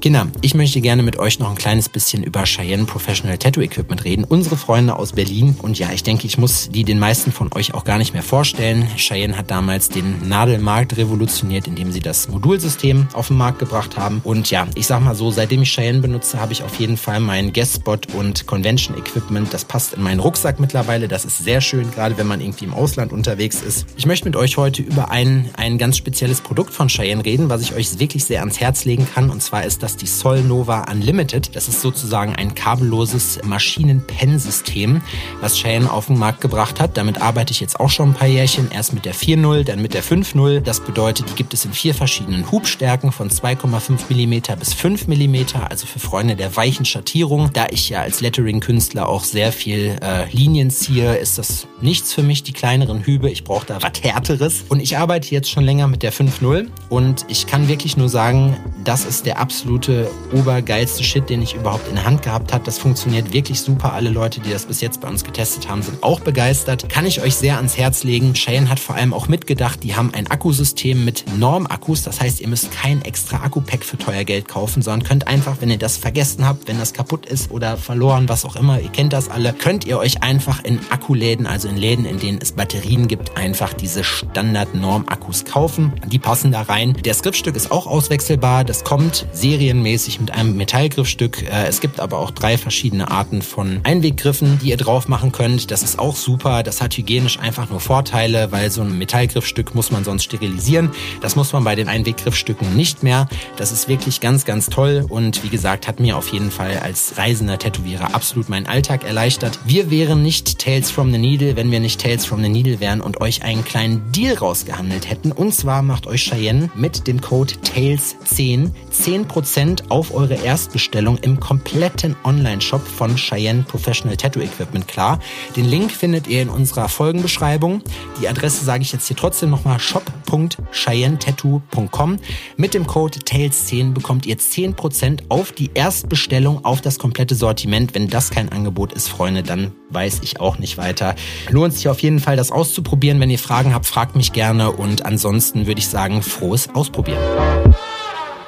Kinder, ich möchte gerne mit euch noch ein kleines bisschen über Cheyenne Professional Tattoo Equipment reden. Unsere Freunde aus Berlin. Und ja, ich denke, ich muss die den meisten von euch auch gar nicht mehr vorstellen. Cheyenne hat damals den Nadelmarkt revolutioniert, indem sie das Modulsystem auf den Markt gebracht haben. Und ja, ich sag mal so, seitdem ich Cheyenne benutze, habe ich auf jeden Fall mein Guestspot und Convention Equipment. Das passt in meinen Rucksack mittlerweile. Das ist sehr schön, gerade wenn man irgendwie im Ausland unterwegs ist. Ich möchte mit euch heute über ein, ein ganz spezielles Produkt von Cheyenne reden, was ich euch wirklich sehr ans Herz legen kann. Und zwar ist das das die Solnova Unlimited. Das ist sozusagen ein kabelloses Maschinenpennsystem, was Cheyenne auf den Markt gebracht hat. Damit arbeite ich jetzt auch schon ein paar Jährchen. Erst mit der 4.0, dann mit der 5.0. Das bedeutet, die gibt es in vier verschiedenen Hubstärken von 2,5 mm bis 5 mm, also für Freunde der weichen Schattierung. Da ich ja als Lettering-Künstler auch sehr viel äh, Linien ziehe, ist das nichts für mich, die kleineren Hübe. Ich brauche da was Härteres. Und ich arbeite jetzt schon länger mit der 5.0 und ich kann wirklich nur sagen, das ist der absolute absolute obergeilste Shit, den ich überhaupt in der Hand gehabt habe. Das funktioniert wirklich super. Alle Leute, die das bis jetzt bei uns getestet haben, sind auch begeistert. Kann ich euch sehr ans Herz legen. Cheyenne hat vor allem auch mitgedacht, die haben ein Akkusystem mit Norm-Akkus. Das heißt, ihr müsst kein extra Akku-Pack für teuer Geld kaufen, sondern könnt einfach, wenn ihr das vergessen habt, wenn das kaputt ist oder verloren, was auch immer, ihr kennt das alle, könnt ihr euch einfach in Akkuläden, also in Läden, in denen es Batterien gibt, einfach diese Standard-Norm-Akkus kaufen. Die passen da rein. Der Skriptstück ist auch auswechselbar. Das kommt serien serienmäßig mit einem Metallgriffstück. Äh, es gibt aber auch drei verschiedene Arten von Einweggriffen, die ihr drauf machen könnt. Das ist auch super. Das hat hygienisch einfach nur Vorteile, weil so ein Metallgriffstück muss man sonst sterilisieren. Das muss man bei den Einweggriffstücken nicht mehr. Das ist wirklich ganz, ganz toll und wie gesagt, hat mir auf jeden Fall als reisender Tätowierer absolut meinen Alltag erleichtert. Wir wären nicht Tales from the Needle, wenn wir nicht Tales from the Needle wären und euch einen kleinen Deal rausgehandelt hätten. Und zwar macht euch Cheyenne mit dem Code TALES10 10% Prozent auf eure Erstbestellung im kompletten Online-Shop von Cheyenne Professional Tattoo Equipment klar. Den Link findet ihr in unserer Folgenbeschreibung. Die Adresse sage ich jetzt hier trotzdem nochmal shop.cheyennetattoo.com. Mit dem Code TAILS10 bekommt ihr 10% auf die Erstbestellung auf das komplette Sortiment. Wenn das kein Angebot ist, Freunde, dann weiß ich auch nicht weiter. Lohnt sich auf jeden Fall, das auszuprobieren. Wenn ihr Fragen habt, fragt mich gerne und ansonsten würde ich sagen, frohes Ausprobieren.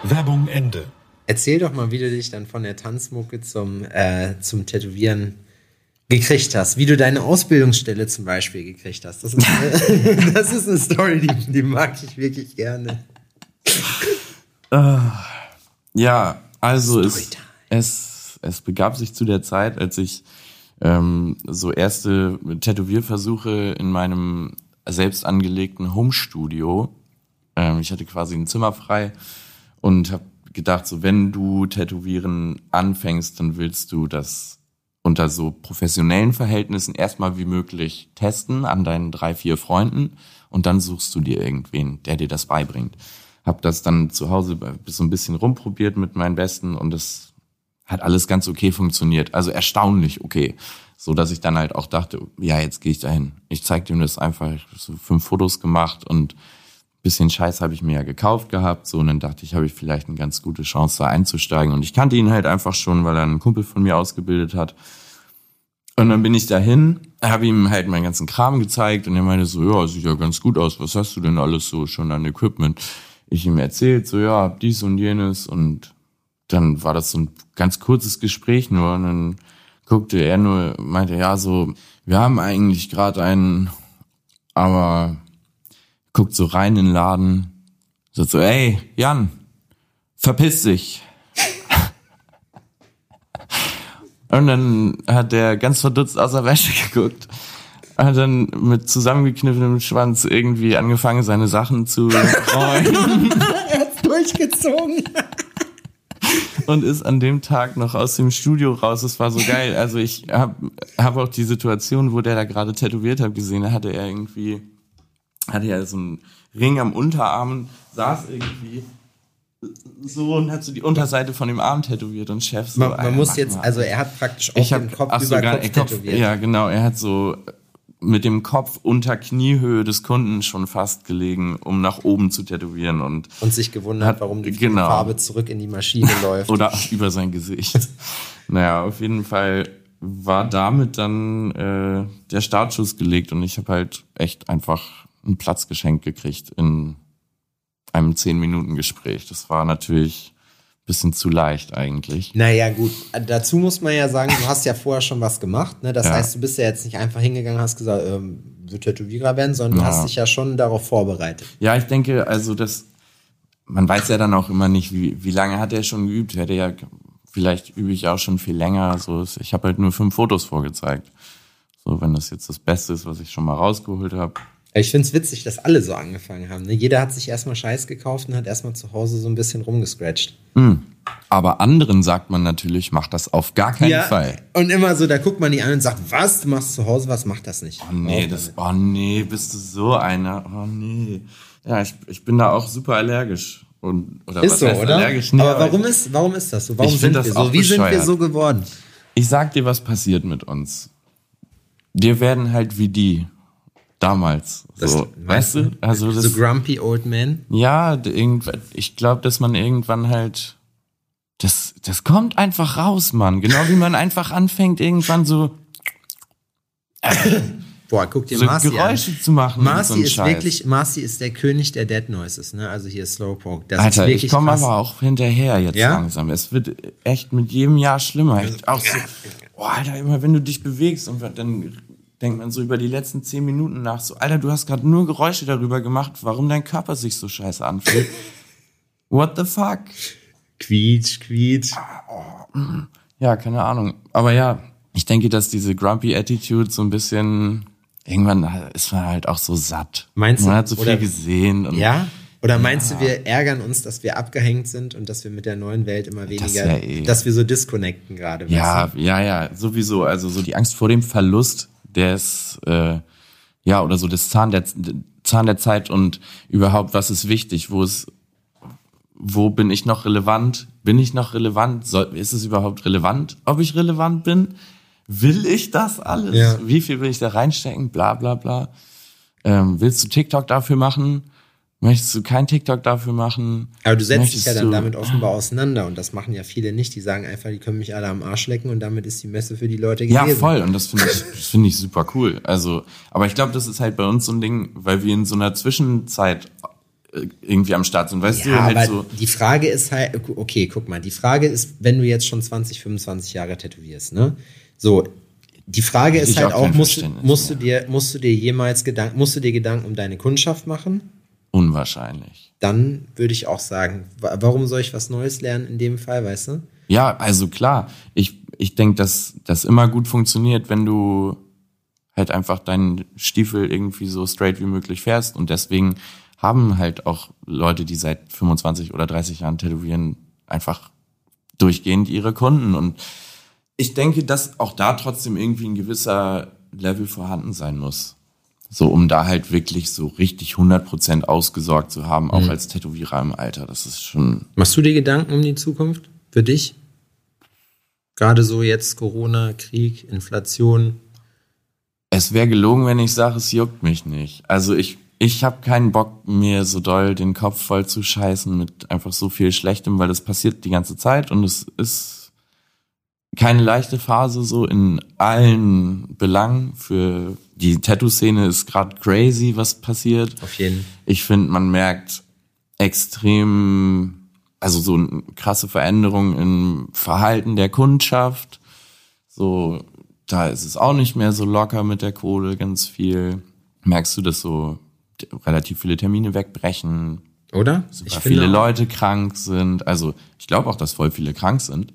Werbung Ende. Erzähl doch mal, wie du dich dann von der Tanzmucke zum, äh, zum Tätowieren gekriegt hast, wie du deine Ausbildungsstelle zum Beispiel gekriegt hast. Das ist, eine, [LAUGHS] das ist eine Story, die, die mag ich wirklich gerne. Uh, ja, also es, es, es begab sich zu der Zeit, als ich ähm, so erste Tätowierversuche in meinem selbst angelegten Homestudio, ähm, ich hatte quasi ein Zimmer frei und habe gedacht, so wenn du Tätowieren anfängst, dann willst du das unter so professionellen Verhältnissen erstmal wie möglich testen an deinen drei, vier Freunden und dann suchst du dir irgendwen, der dir das beibringt. Hab das dann zu Hause so ein bisschen rumprobiert mit meinen Besten und es hat alles ganz okay funktioniert. Also erstaunlich okay. So dass ich dann halt auch dachte, ja, jetzt gehe ich dahin. Ich zeig dir das einfach, so fünf Fotos gemacht und bisschen Scheiß habe ich mir ja gekauft gehabt, so und dann dachte ich, habe ich vielleicht eine ganz gute Chance da einzusteigen und ich kannte ihn halt einfach schon, weil er einen Kumpel von mir ausgebildet hat. Und dann bin ich dahin, habe ihm halt meinen ganzen Kram gezeigt und er meinte so, ja, sieht ja ganz gut aus, was hast du denn alles so schon an Equipment? Ich ihm erzählt so, ja, dies und jenes und dann war das so ein ganz kurzes Gespräch nur und dann guckte er nur, meinte, ja, so, wir haben eigentlich gerade einen, aber guckt so rein in den Laden, sagt so, ey, Jan, verpiss dich. [LAUGHS] Und dann hat der ganz verdutzt aus der Wäsche geguckt, hat dann mit zusammengekniffenem Schwanz irgendwie angefangen, seine Sachen zu räumen. [LAUGHS] er hat's durchgezogen. Und ist an dem Tag noch aus dem Studio raus. Das war so geil. Also ich habe hab auch die Situation, wo der da gerade tätowiert hat, gesehen. Da hatte er irgendwie hatte ja so einen Ring am Unterarm, saß irgendwie so und hat so die Unterseite von dem Arm tätowiert und Chef so. Man, man muss jetzt, also er hat praktisch auch hab, den Kopf ach, über sogar, Kopf tätowiert. Ja, genau. Er hat so mit dem Kopf unter Kniehöhe des Kunden schon fast gelegen, um nach oben zu tätowieren und und sich gewundert, hat, warum die genau. Farbe zurück in die Maschine [LAUGHS] läuft. Oder über sein Gesicht. [LAUGHS] naja, auf jeden Fall war damit dann äh, der Startschuss gelegt und ich habe halt echt einfach einen Platz geschenkt gekriegt in einem zehn Minuten Gespräch. Das war natürlich bisschen zu leicht eigentlich. Naja, gut. Dazu muss man ja sagen, du hast ja vorher schon was gemacht. Ne? Das Ja. heißt, du bist ja jetzt nicht einfach hingegangen, hast gesagt, ähm, wird Tätowierer werden, sondern du Ja. hast dich ja schon darauf vorbereitet. Ja, ich denke, also das, man weiß ja dann auch immer nicht, wie, wie lange hat er schon geübt. Hätte ja, vielleicht übe ich auch schon viel länger. So, ich habe halt nur fünf Fotos vorgezeigt. So, wenn das jetzt das Beste ist, was ich schon mal rausgeholt habe. Ich finde es witzig, dass alle so angefangen haben. Ne? Jeder hat sich erstmal Scheiß gekauft und hat erstmal zu Hause so ein bisschen rumgescratcht. Aber anderen sagt man natürlich, mach das auf gar keinen Fall. Und immer so, da guckt man die an und sagt, was, du machst zu Hause, was macht das nicht? Oh nee, das, oh nee, bist du so einer? Oh nee. Ja, ich, ich bin da auch super allergisch. Und, oder Ist was so, oder? allergisch? Nee, aber warum ist, warum ist das so? Warum sind wir so? Wie sind wir bescheuert. so geworden? Ich sag dir, was passiert mit uns. Wir werden halt wie die damals. so, weißt du? Also das, so grumpy old man. ja, ich glaube, dass man irgendwann halt, das, das kommt einfach raus, Mann. Genau wie man einfach anfängt, irgendwann so, [COUGHS] Boah, guck dir so Marcy an. Geräusche zu machen. Marcy so ist Scheiß. wirklich, Marcy ist der König der Dead Noises, ne? Also hier Slowpoke. Das Alter, ist wirklich ich komme aber auch hinterher jetzt Ja? langsam. Es wird echt mit jedem Jahr schlimmer. Ich, auch so, [COUGHS] oh, Alter, immer wenn du dich bewegst und dann denkt man so über die letzten zehn Minuten nach, so, Alter, du hast gerade nur Geräusche darüber gemacht, warum dein Körper sich so scheiße anfühlt. [LAUGHS] What the fuck? Quietsch, quietsch. Ja, keine Ahnung. Aber ja, ich denke, dass diese grumpy Attitude so ein bisschen, irgendwann ist man halt auch so satt. Meinst du? Man hat so viel gesehen. Ja? Oder meinst du, wir ärgern uns, dass wir abgehängt sind und dass wir mit der neuen Welt immer weniger, ja eh. dass wir so disconnecten gerade? weißt Ja, ja, ja, sowieso. Also so die Angst vor dem Verlust des, äh, ja, oder so des Zahn der, Zahn der Zeit und überhaupt, was ist wichtig, wo ist, wo bin ich noch relevant? Bin ich noch relevant? Soll, ist es überhaupt relevant, ob ich relevant bin? Will ich das alles? Ja. Wie viel will ich da reinstecken? Bla, bla, bla. Ähm, willst du TikTok dafür machen? Möchtest du kein TikTok dafür machen? Aber du setzt dich Möchtest ja dann damit offenbar auseinander und das machen ja viele nicht. Die sagen einfach, die können mich alle am Arsch lecken und damit ist die Messe für die Leute gewesen. Ja, voll. Und das finde ich, das finde ich super cool. Also, aber ich glaube, das ist halt bei uns so ein Ding, weil wir in so einer Zwischenzeit äh, irgendwie am Start sind. Weißt Ja, du, halt aber so. die Frage ist halt, okay, guck mal, die Frage ist, wenn du jetzt schon 20, 25 Jahre tätowierst, ne? So, die Frage ist halt auch auch, musst, musst du dir, musst du dir jemals Gedanken, musst du dir Gedanken um deine Kundschaft machen? Unwahrscheinlich. Dann würde ich auch sagen, wa- warum soll ich was Neues lernen in dem Fall, weißt du? Ja, also klar. Ich, ich denke, dass das immer gut funktioniert, wenn du halt einfach deinen Stiefel irgendwie so straight wie möglich fährst. Und deswegen haben halt auch Leute, die seit 25 oder 30 Jahren tätowieren, einfach durchgehend ihre Kunden. Und ich denke, dass auch da trotzdem irgendwie ein gewisser Level vorhanden sein muss. So, um da halt wirklich so richtig 100% ausgesorgt zu haben, auch als Tätowierer im Alter. Das ist schon, Machst du dir Gedanken um die Zukunft für dich? Gerade so jetzt Corona, Krieg, Inflation. Es wäre gelogen, wenn ich sage, es juckt mich nicht. Also ich, ich habe keinen Bock, mir so doll den Kopf voll zu scheißen mit einfach so viel Schlechtem, weil das passiert die ganze Zeit und es ist keine leichte Phase so in allen Belangen. Für die Tattoo-Szene ist gerade crazy, was passiert. Auf jeden. Ich finde, man merkt extrem, also so eine krasse Veränderung im Verhalten der Kundschaft. So, da ist es auch nicht mehr so locker mit der Kohle, ganz viel. Merkst du, dass so relativ viele Termine wegbrechen, Oder? super viele Leute krank sind. Also ich glaube auch, dass voll viele krank sind,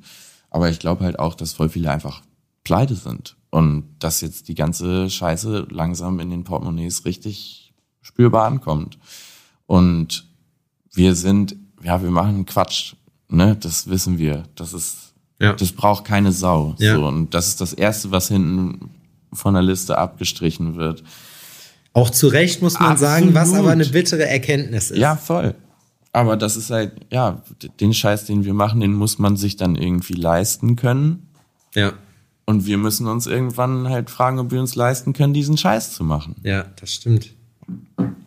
aber ich glaube halt auch, dass voll viele einfach pleite sind und dass jetzt die ganze Scheiße langsam in den Portemonnaies richtig spürbar ankommt. Und wir sind, ja, wir machen Quatsch, ne? Das wissen wir. Das ist, Ja. das braucht keine Sau. Ja. So und das ist das erste, was hinten von der Liste abgestrichen wird. Auch zu Recht muss man Absolut. sagen, was aber eine bittere Erkenntnis ist. Ja, voll. Aber das ist halt, ja, den Scheiß, den wir machen, den muss man sich dann irgendwie leisten können. Ja, Und wir müssen uns irgendwann halt fragen, ob wir uns leisten können, diesen Scheiß zu machen. ja, das stimmt.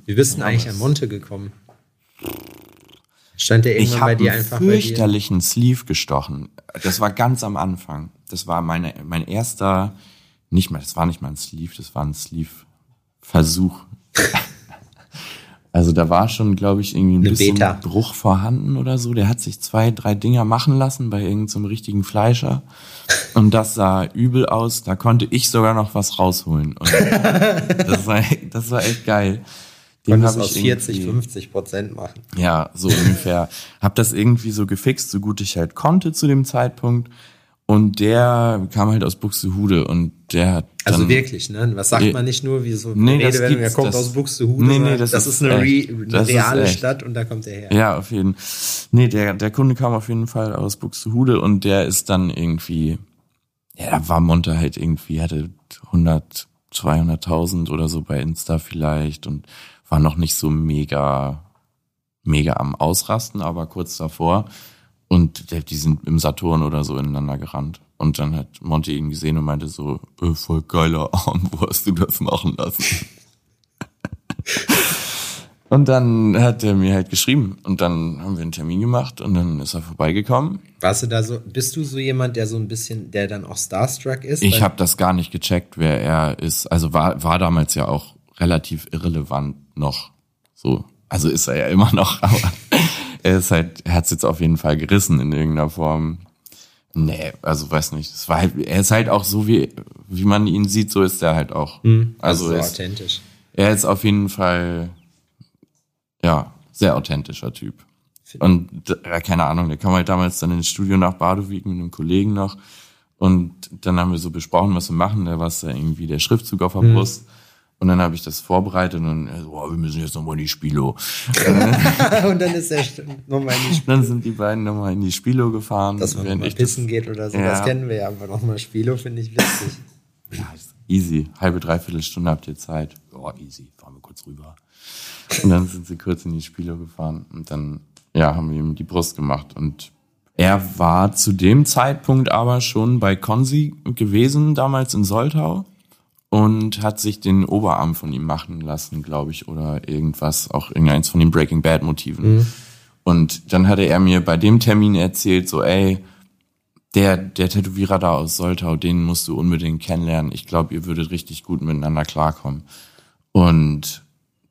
Wie bist du denn eigentlich an Monte gekommen? Stand der Ich irgendwann habe bei dir einen einfach bei dir? fürchterlichen Sleeve gestochen. Das war ganz am Anfang. Das war meine, mein erster, nicht mal, das war nicht mal ein Sleeve, das war ein Sleeve-Versuch. [LAUGHS] Also da war schon, glaube ich, irgendwie ein Eine bisschen Beta. Bruch vorhanden oder so. Der hat sich zwei, drei Dinger machen lassen bei irgendeinem so richtigen Fleischer. Und das sah übel aus. Da konnte ich sogar noch was rausholen. Und [LAUGHS] das, war, das war echt geil. Den Konntest aus ich 40, irgendwie- 50 Prozent machen. ja, so ungefähr. Hab das irgendwie so gefixt, so gut ich halt konnte zu dem Zeitpunkt. Und der kam halt aus Buxtehude und der hat dann, Also wirklich, ne? Was sagt man nicht nur, wie so Nee, Redewendung, er kommt das- aus Buxtehude. Nee, nee, das das ist ist eine, Re echt. eine reale. Stadt und da kommt er her. Ja, auf jeden Nee, der, der Kunde kam auf jeden Fall aus Buxtehude und der ist dann irgendwie, ja, da war Monte halt irgendwie, hatte 100, 200.000 oder so bei Insta vielleicht und war noch nicht so mega, mega am Ausrasten, aber kurz davor. Und die sind im Saturn oder so ineinander gerannt. Und dann hat Monte ihn gesehen und meinte so, äh, voll geiler Arm, wo hast du das machen lassen? [LAUGHS] Und dann hat er mir halt geschrieben und dann haben wir einen Termin gemacht und dann ist er vorbeigekommen. Warst du da so, bist du so jemand, der so ein bisschen, der dann auch starstruck ist? Ich habe das gar nicht gecheckt, wer er ist. Also war, war damals ja auch relativ irrelevant noch so. Also ist er ja immer noch, aber er ist halt, er hat es jetzt auf jeden Fall gerissen in irgendeiner Form. Nee, also weiß nicht. Es war halt, er ist halt auch so, wie, wie man ihn sieht, so ist er halt auch. also Also so ist, authentisch. er ist auf jeden Fall, ja, sehr authentischer Typ. Und äh, keine Ahnung, der kam halt damals dann ins Studio nach Badewig mit einem Kollegen noch. Und dann haben wir so besprochen, was wir machen. Da war es da irgendwie der Schriftzug auf der Brust. Und dann habe ich das vorbereitet und so, oh, wir müssen jetzt nochmal in die Spilo. [LAUGHS] und dann ist er nochmal in die Sp- Dann sind die beiden nochmal in die Spilo gefahren. dass man mal ich das- pissen geht oder so, Ja. das kennen wir ja, aber nochmal Spielo finde ich witzig. Ja, easy. Halbe, dreiviertel Stunde habt ihr Zeit. Ja, easy. Fahren wir kurz rüber. Und dann sind sie kurz in die Spiele gefahren und dann, ja, haben wir ihm die Brust gemacht und er war zu dem Zeitpunkt aber schon bei Consi gewesen, damals in Soltau und hat sich den Oberarm von ihm machen lassen, glaube ich, oder irgendwas, auch irgendeins von den Breaking Bad Motiven. Und dann hatte er mir bei dem Termin erzählt, so, ey, der, der Tätowierer da aus Soltau, den musst du unbedingt kennenlernen. Ich glaube, ihr würdet richtig gut miteinander klarkommen. Und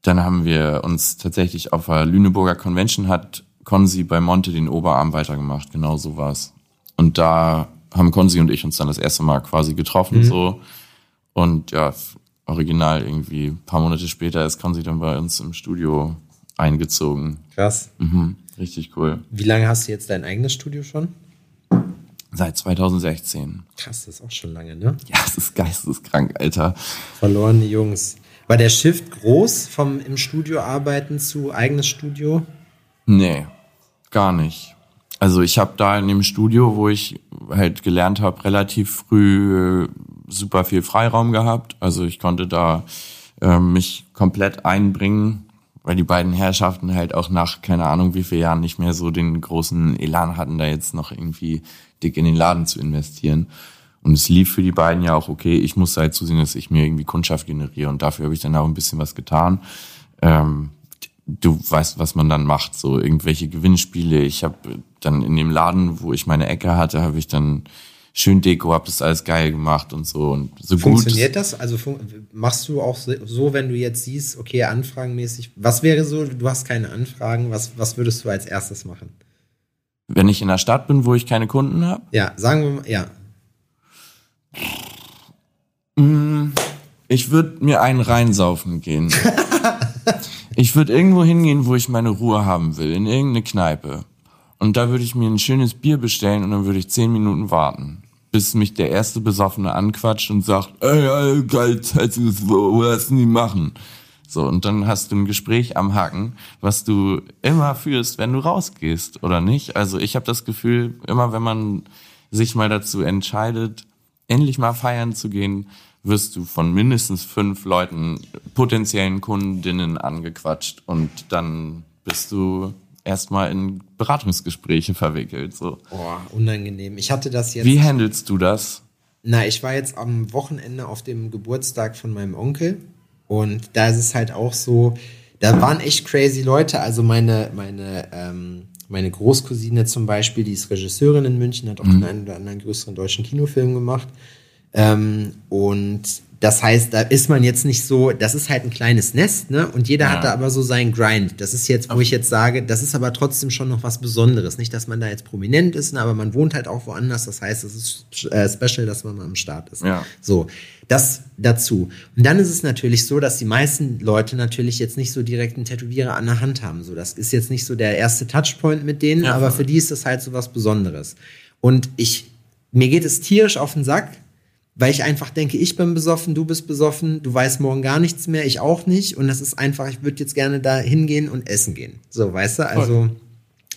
dann haben wir uns tatsächlich auf der Lüneburger Convention hat Konsi bei Monte den Oberarm weitergemacht. Genau so war's. Und da haben Konsi und ich uns dann das erste Mal quasi getroffen, so. Und ja, original irgendwie ein paar Monate später ist Konsi dann bei uns im Studio eingezogen. Krass. Mhm, richtig cool. Wie lange hast du jetzt dein eigenes Studio schon? Seit 2016. Krass, das ist auch schon lange, ne? Ja, es ist geisteskrank, Alter. Verlorene Jungs. War der Shift groß vom im Studio arbeiten zu eigenes Studio? Nee, gar nicht. Also ich habe da in dem Studio, wo ich halt gelernt habe, relativ früh super viel Freiraum gehabt. Also ich konnte da äh, mich komplett einbringen, weil die beiden Herrschaften halt auch nach keine Ahnung wie vielen Jahren nicht mehr so den großen Elan hatten, da jetzt noch irgendwie dick in den Laden zu investieren. Und es lief für die beiden ja auch okay. Ich musste halt zusehen, dass ich mir irgendwie Kundschaft generiere und dafür habe ich dann auch ein bisschen was getan. Ähm, du weißt, was man dann macht, so irgendwelche Gewinnspiele. Ich habe dann in dem Laden, wo ich meine Ecke hatte, habe ich dann schön Deko, habe das alles geil gemacht und so und so Funktioniert das? Also machst du auch so, wenn du jetzt siehst, okay, anfragenmäßig, was wäre so, du hast keine Anfragen, was, was würdest du als erstes machen? gut. Wenn ich in der Stadt bin, wo ich keine Kunden habe, Ja, sagen wir mal, ja. ich würde mir einen reinsaufen gehen. [LAUGHS] ich würde irgendwo hingehen, wo ich meine Ruhe haben will, in irgendeine Kneipe. Und da würde ich mir ein schönes Bier bestellen und dann würde ich zehn Minuten warten, bis mich der erste Besoffene anquatscht und sagt, ey, ey geil, Tattoos, du die machen? So, und dann hast du ein Gespräch am Haken, was du immer führst, wenn du rausgehst, oder nicht? Also ich habe das Gefühl, immer wenn man sich mal dazu entscheidet, endlich mal feiern zu gehen, wirst du von mindestens fünf Leuten, potenziellen Kundinnen angequatscht und dann bist du erstmal in Beratungsgespräche verwickelt. So. Boah, unangenehm. Ich hatte das jetzt. Wie handelst du das? Na, ich war jetzt am Wochenende auf dem Geburtstag von meinem Onkel und da ist es halt auch so, da waren echt crazy Leute. Also meine, meine, ähm, meine Großcousine zum Beispiel, die ist Regisseurin in München, hat auch den einen oder anderen größeren deutschen Kinofilm gemacht. Ähm, und das heißt, da ist man jetzt nicht so, das ist halt ein kleines Nest, ne? Und jeder Ja. hat da aber so seinen Grind. Das ist jetzt, wo ich jetzt sage, das ist aber trotzdem schon noch was Besonderes. Nicht, dass man da jetzt prominent ist, ne? aber man wohnt halt auch woanders. Das heißt, es ist äh, special, dass man mal am Start ist. Ja. So, das dazu. Und dann ist es natürlich so, dass die meisten Leute natürlich jetzt nicht so direkt einen Tätowierer an der Hand haben. So, das ist jetzt nicht so der erste Touchpoint mit denen, Ja, aber für die ist das halt so was Besonderes. Und ich, mir geht es tierisch auf den Sack, weil ich einfach denke, ich bin besoffen, du bist besoffen, du weißt morgen gar nichts mehr, ich auch nicht. Und das ist einfach, ich würde jetzt gerne da hingehen und essen gehen. So, weißt du? Also,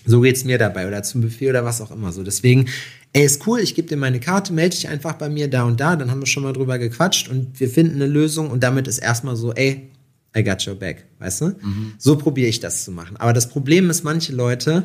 so geht's mir dabei oder zum Buffet oder was auch immer so. Deswegen, ey, ist cool, ich gebe dir meine Karte, melde dich einfach bei mir da und da, dann haben wir schon mal drüber gequatscht und wir finden eine Lösung und damit ist erstmal so, ey, I got your back, weißt du? So probiere ich das zu machen. Aber das Problem ist, manche Leute,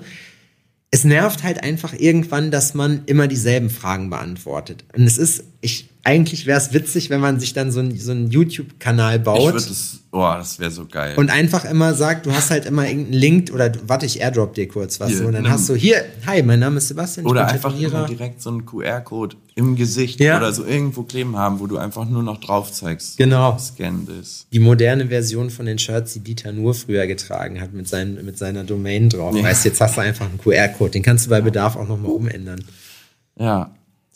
es nervt halt einfach irgendwann, dass man immer dieselben Fragen beantwortet. Und es ist, ich, eigentlich wäre es witzig, wenn man sich dann so, ein, so einen YouTube-Kanal Ich baut würde das, oh, das wäre so geil. und einfach immer sagt, du hast halt immer irgendeinen Link oder warte, ich airdrop dir kurz was. Hier, so, und dann nimm- hast du hier, hi, mein Name ist Sebastian, Oder ich einfach immer direkt so einen QR-Code im Gesicht Ja. oder so irgendwo kleben haben, wo du einfach nur noch drauf zeigst. Genau. Scan this. Die moderne Version von den Shirts, die Dieter nur früher getragen hat, mit, seinem, mit seiner Domain drauf. Ja. Weißt, jetzt hast du einfach einen QR-Code, den kannst du bei Bedarf auch nochmal umändern. Ja.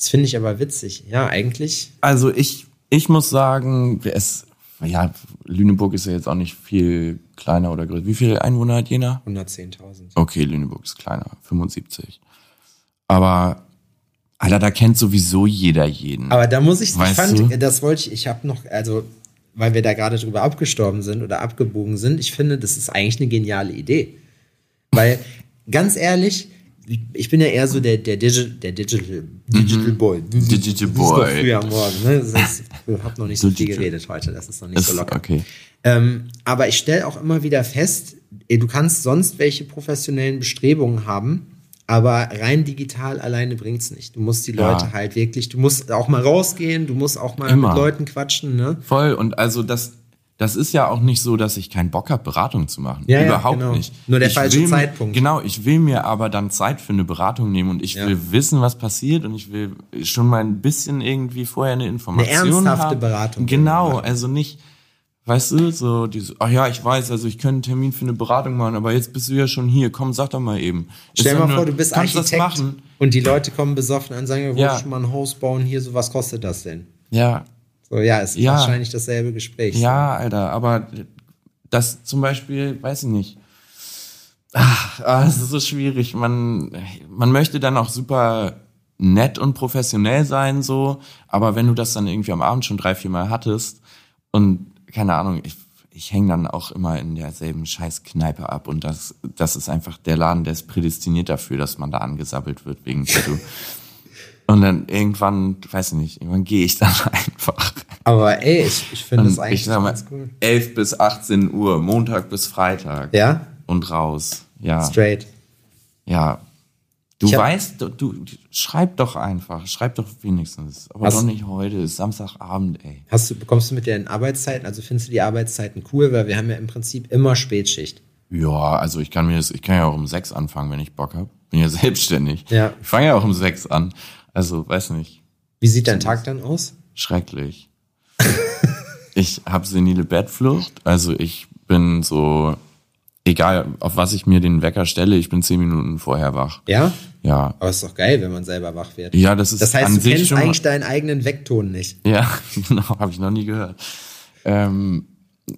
Das finde ich aber witzig. Ja, eigentlich. Also ich, ich muss sagen, es, ja, Lüneburg ist ja jetzt auch nicht viel kleiner oder größer. Wie viele Einwohner hat Jena? 110.000. Okay, Lüneburg ist kleiner, 75. Aber, Alter, da kennt sowieso jeder jeden. Aber da muss ich, ich fand, du? das wollte ich, ich habe noch, also, weil wir da gerade drüber abgestorben sind oder abgebogen sind, ich finde, das ist eigentlich eine geniale Idee. Weil, ganz ehrlich, ich bin ja eher so der, der, Digital, der Digital, Digital Boy. Mhm. Digital Das ist noch Boy. früh am Morgen, ne? Heißt, ich habe noch nicht so viel Digital. geredet heute, das ist noch nicht ist, so locker. okay. Ähm, aber ich stelle auch immer wieder fest, du kannst sonst welche professionellen Bestrebungen haben, aber rein digital alleine bringt's nicht. Du musst die Ja. Leute halt wirklich, du musst auch mal rausgehen, du musst auch mal Immer. mit Leuten quatschen, ne? Voll. Und also das, das ist ja auch nicht so, dass ich keinen Bock habe, Beratung zu machen. Ja, ja, Überhaupt genau. nicht. Nur der Ich falsche will Zeitpunkt. Genau, ich will mir aber dann Zeit für eine Beratung nehmen und ich Ja. will wissen, was passiert und ich will schon mal ein bisschen irgendwie vorher eine Information ernsthafte haben. Beratung Genau, also nicht, weißt du, so dieses, ach ja, ich weiß, also ich könnte einen Termin für eine Beratung machen, aber jetzt bist du ja schon hier, komm, sag doch mal eben. Stell dir mal nur- vor, du bist kannst Architekt das machen? und die Leute kommen besoffen an und sagen, wir Ja. wollen schon mal ein Haus bauen, hier, so was kostet das denn? Ja, So, ja, es ist Ja. wahrscheinlich dasselbe Gespräch. Ja, Alter, aber das zum Beispiel, weiß ich nicht. Ach, ah, es ist so schwierig. Man, man möchte dann auch super nett und professionell sein, so, aber wenn du das dann irgendwie am Abend schon drei, vier Mal hattest und keine Ahnung, ich, ich hänge dann auch immer in derselben scheiß Kneipe ab und das, das ist einfach der Laden, der ist prädestiniert dafür, dass man da angesabbelt wird wegen Tattoo. [LAUGHS] Und dann irgendwann, weiß ich nicht, irgendwann gehe ich dann [LAUGHS] einfach. Aber ey, ich, ich finde das Und eigentlich ich sag mal, ganz cool. 11 bis 18 Uhr, Montag bis Freitag. Ja? Und raus. Ja. Straight. Ja. Du hab- weißt, du, du, schreib doch einfach. Schreib doch wenigstens. Aber Hast- doch nicht heute. Ist Samstagabend, ey. Hast du, bekommst du mit den Arbeitszeiten, also findest du die Arbeitszeiten cool, weil wir haben ja im Prinzip immer Spätschicht. Ja, also ich kann mir das, ich kann ja auch um sechs anfangen, wenn ich Bock hab. Bin ja [LAUGHS] selbstständig. Ja. Ich fange ja auch um sechs an. Also, weiß nicht. Wie sieht dein Tag dann aus? Schrecklich. [LAUGHS] ich habe senile Bettflucht. Also ich bin so, egal auf was ich mir den Wecker stelle, ich bin zehn Minuten vorher wach. Ja? Ja. Aber ist doch geil, wenn man selber wach wird. Ja, das ist Das heißt, an du sich kennst schon. eigentlich deinen eigenen Weckton nicht. Ja, [LAUGHS] genau, habe ich noch nie gehört. Ähm,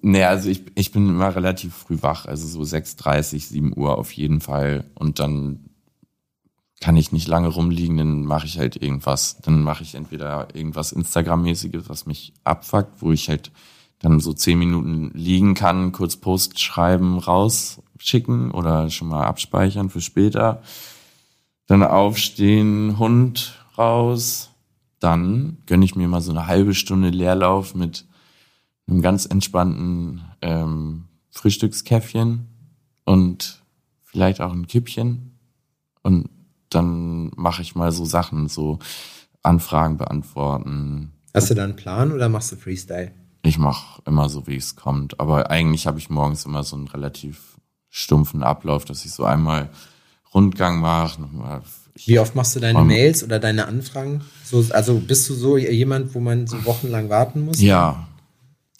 nee, also ich, ich bin immer relativ früh wach, also so 6.30, 7 Uhr auf jeden Fall. Und dann kann ich nicht lange rumliegen, dann mache ich halt irgendwas. Dann mache ich entweder irgendwas Instagram-mäßiges, was mich abfuckt, wo ich halt dann so 10 Minuten liegen kann, kurz Post schreiben, rausschicken oder schon mal abspeichern für später. Dann aufstehen, Hund raus. Dann gönne ich mir mal so eine halbe Stunde Leerlauf mit einem ganz entspannten ähm, Frühstückskäffchen und vielleicht auch ein Kippchen. Und dann mache ich mal so Sachen, so Anfragen beantworten. Hast du da einen Plan oder machst du Freestyle? Ich mache immer so, wie es kommt. Aber eigentlich habe ich morgens immer so einen relativ stumpfen Ablauf, dass ich so einmal Rundgang mache, Wie oft machst du deine Mails oder deine Anfragen? So, also bist du so jemand, wo man so wochenlang warten muss? Ja.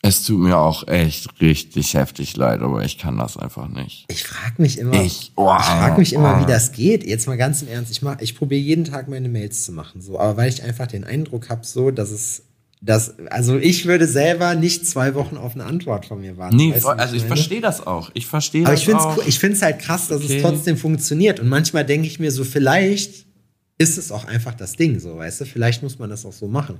Es tut mir auch echt richtig heftig leid, aber ich kann das einfach nicht. Ich frage mich immer, Ich- oh, ich frag mich immer, oh. wie das geht. Jetzt mal ganz im Ernst. Ich mach, ich probiere jeden Tag meine Mails zu machen, so, aber weil ich einfach den Eindruck habe, so, dass es, dass, also ich würde selber nicht zwei Wochen auf eine Antwort von mir warten. Nee, Weißt du, also ich verstehe das auch. Ich verstehe Aber das ich finde auch. es ich find's halt krass, dass Okay. es trotzdem funktioniert. Und manchmal denke ich mir so, vielleicht ist es auch einfach das Ding, so, weißt du? Vielleicht muss man das auch so machen.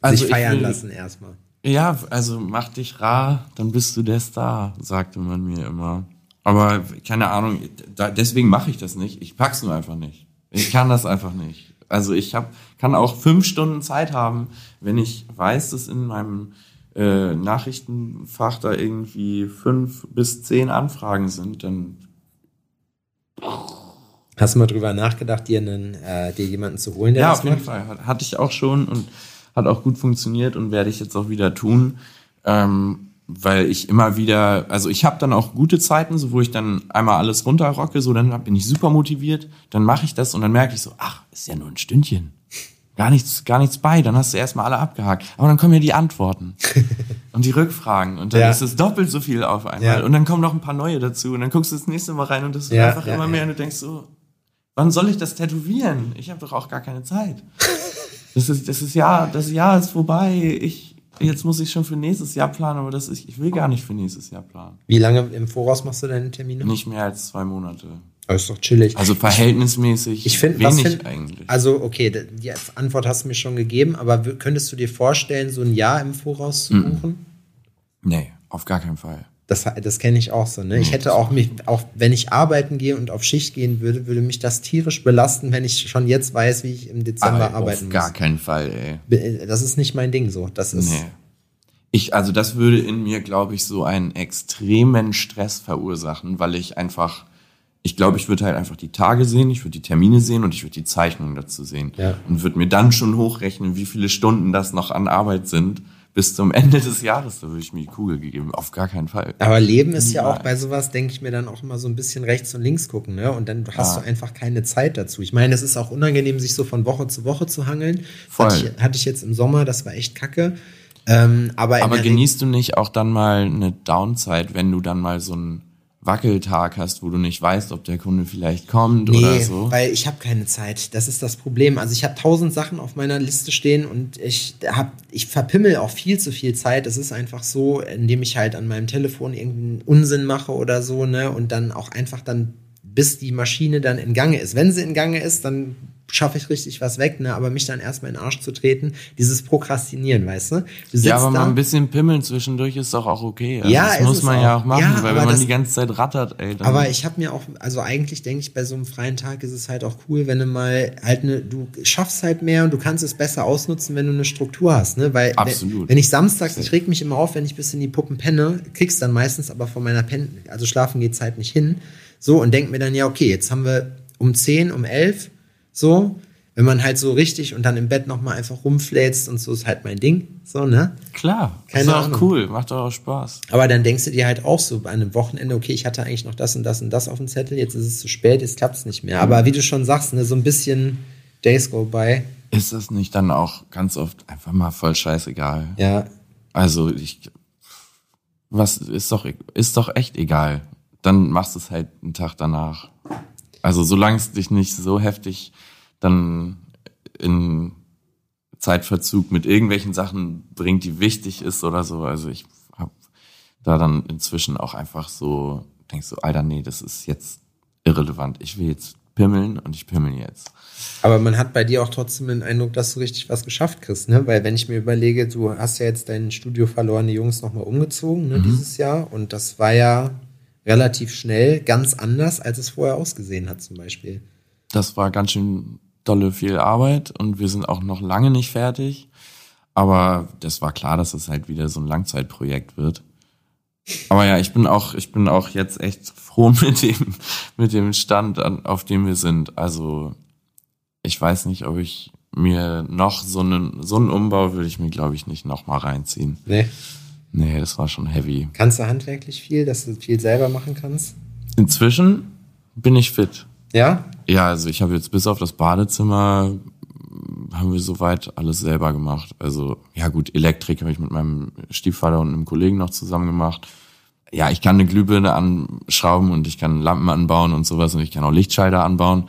Also Sich ich feiern will- lassen erstmal. Ja, also mach dich rar, dann bist du der Star, sagte man mir immer. Aber keine Ahnung, da, deswegen mache ich das nicht. Ich pack's nur einfach nicht. Ich kann das einfach nicht. Also ich hab, kann auch fünf Stunden Zeit haben, wenn ich weiß, dass in meinem äh, Nachrichtenfach da irgendwie fünf bis zehn Anfragen sind, dann Hast du mal drüber nachgedacht, dir, einen, äh, dir jemanden zu holen, der Ja, das auf jeden macht? Fall. Hat- Hatte ich auch schon und hat auch gut funktioniert und werde ich jetzt auch wieder tun. Ähm, weil ich immer wieder, also ich habe dann auch gute Zeiten, so wo ich dann einmal alles runterrocke, so dann bin ich super motiviert, dann mache ich das und dann merke ich so, ach, ist ja nur ein Stündchen. Gar nichts, gar nichts bei, dann hast du erstmal alle abgehakt. Aber dann kommen ja die Antworten [LAUGHS] und die Rückfragen und dann Ja. ist es doppelt so viel auf einmal. Ja. Und dann kommen noch ein paar neue dazu und dann guckst du das nächste Mal rein und das wird Ja, einfach immer mehr und du denkst so, wann soll ich das tätowieren? Ich habe doch auch gar keine Zeit. [LAUGHS] Das ist, das ist Jahr, das Jahr ist vorbei. Ich, jetzt muss ich schon für nächstes Jahr planen, aber das ist, ich will gar nicht für nächstes Jahr planen. Wie lange im Voraus machst du deine Termine? Nicht mehr als zwei Monate. Aber ist doch chillig. Also verhältnismäßig Ich finde, was wenig find, eigentlich. Also, okay, die Antwort hast du mir schon gegeben, aber könntest du dir vorstellen, so ein Jahr im Voraus Mhm. zu buchen? nee, auf gar keinen Fall. Das, das kenne ich auch so. Ne? Ich hätte auch mich, auch wenn ich arbeiten gehe und auf Schicht gehen würde, würde mich das tierisch belasten, wenn ich schon jetzt weiß, wie ich im Dezember Aber arbeiten auf gar muss. keinen Fall, ey. Das ist nicht mein Ding so. Das ist. Nee. Ich, also das würde in mir, glaube ich, so einen extremen Stress verursachen, weil ich einfach, ich glaube, ich würde halt einfach die Tage sehen, ich würde die Termine sehen und ich würde die Zeichnungen dazu sehen. Ja. Und würde mir dann schon hochrechnen, wie viele Stunden das noch an Arbeit sind bis zum Ende des Jahres. Da würde ich mir die Kugel gegeben. Auf gar keinen Fall. Aber Leben ist ja auch bei sowas, denke ich mir dann auch immer so ein bisschen rechts und links gucken, ne? Und dann hast Ja. du einfach keine Zeit dazu. Ich meine, es ist auch unangenehm, sich so von Woche zu Woche zu hangeln. Voll. Hatte ich, hatte ich jetzt im Sommer, das war echt kacke. Ähm, aber Aber genießt du nicht auch dann mal eine Downside, wenn du dann mal so einen Wackeltag hast, wo du nicht weißt, ob der Kunde vielleicht kommt Nee, oder so? weil ich habe keine Zeit. Das ist das Problem. Also ich habe tausend Sachen auf meiner Liste stehen und ich hab, ich verpimmel auch viel zu viel Zeit. Es ist einfach so, indem ich halt an meinem Telefon irgendeinen Unsinn mache oder so, ne, und dann auch einfach dann, bis die Maschine dann in Gange ist. Wenn sie in Gange ist, dann schaffe ich richtig was weg, ne, aber mich dann erstmal in den Arsch zu treten, dieses Prokrastinieren, weißt du? Du Ja, aber mal ein bisschen pimmeln zwischendurch ist doch auch okay. Also Ja, das muss man auch. ja auch machen, Ja, weil wenn man das- die ganze Zeit rattert, ey, Aber ich habe mir auch, also eigentlich denke ich, bei so einem freien Tag ist es halt auch cool, wenn du mal halt eine, du schaffst halt mehr und du kannst es besser ausnutzen, wenn du eine Struktur hast, ne? Weil Absolut. Wenn, wenn ich samstags, ich reg mich immer auf, wenn ich bis in die Puppen penne, krieg's dann meistens aber von meiner Pen, also schlafen geht's halt nicht hin, so und denk mir dann ja, okay, jetzt haben wir um 10, um 11, so, wenn man halt so richtig und dann im Bett nochmal einfach rumfläzt und so ist halt mein Ding, so, ne? klar, Keine ist doch Ahnung. auch cool, macht doch auch Spaß. Aber dann denkst du dir halt auch so bei einem Wochenende, okay, ich hatte eigentlich noch das und das und das auf dem Zettel, jetzt ist es zu spät, jetzt klappt es nicht mehr. Aber wie du schon sagst, ne, so ein bisschen Days go by. Ist das nicht dann auch ganz oft einfach mal voll scheißegal? Ja, Also ich, was ist doch, ist doch echt egal. Dann machst du es halt einen Tag danach. Also solange es dich nicht so heftig dann in Zeitverzug mit irgendwelchen Sachen bringt, die wichtig ist oder so. Also ich habe da dann inzwischen auch einfach so, denkst so, Alter, nee, das ist jetzt irrelevant. Ich will jetzt pimmeln und ich pimmel jetzt. aber man hat bei dir auch trotzdem den Eindruck, dass du richtig was geschafft kriegst, ne? Weil wenn ich mir überlege, du hast ja jetzt dein Studio verlorene Jungs nochmal umgezogen, ne, dieses Jahr. Und das war ja relativ schnell ganz anders, als es vorher ausgesehen hat, zum Beispiel. Das war ganz schön dolle viel Arbeit und wir sind auch noch lange nicht fertig. Aber das war klar, dass es halt wieder so ein Langzeitprojekt wird. Aber ja, ich bin auch, ich bin auch jetzt echt froh [LAUGHS] mit dem, mit dem Stand, an, auf dem wir sind. Also, ich weiß nicht, ob ich mir noch so einen, so einen Umbau würde ich mir, glaube ich, nicht noch mal reinziehen. Ne? Nee, das war schon heavy. Kannst du handwerklich viel, dass du viel selber machen kannst? Inzwischen bin ich fit. Ja? Ja, also ich habe jetzt bis auf das Badezimmer haben wir soweit alles selber gemacht. Also ja gut, Elektrik habe ich mit meinem Stiefvater und einem Kollegen noch zusammen gemacht. Ja, ich kann eine Glühbirne anschrauben und ich kann Lampen anbauen und sowas und ich kann auch Lichtschalter anbauen.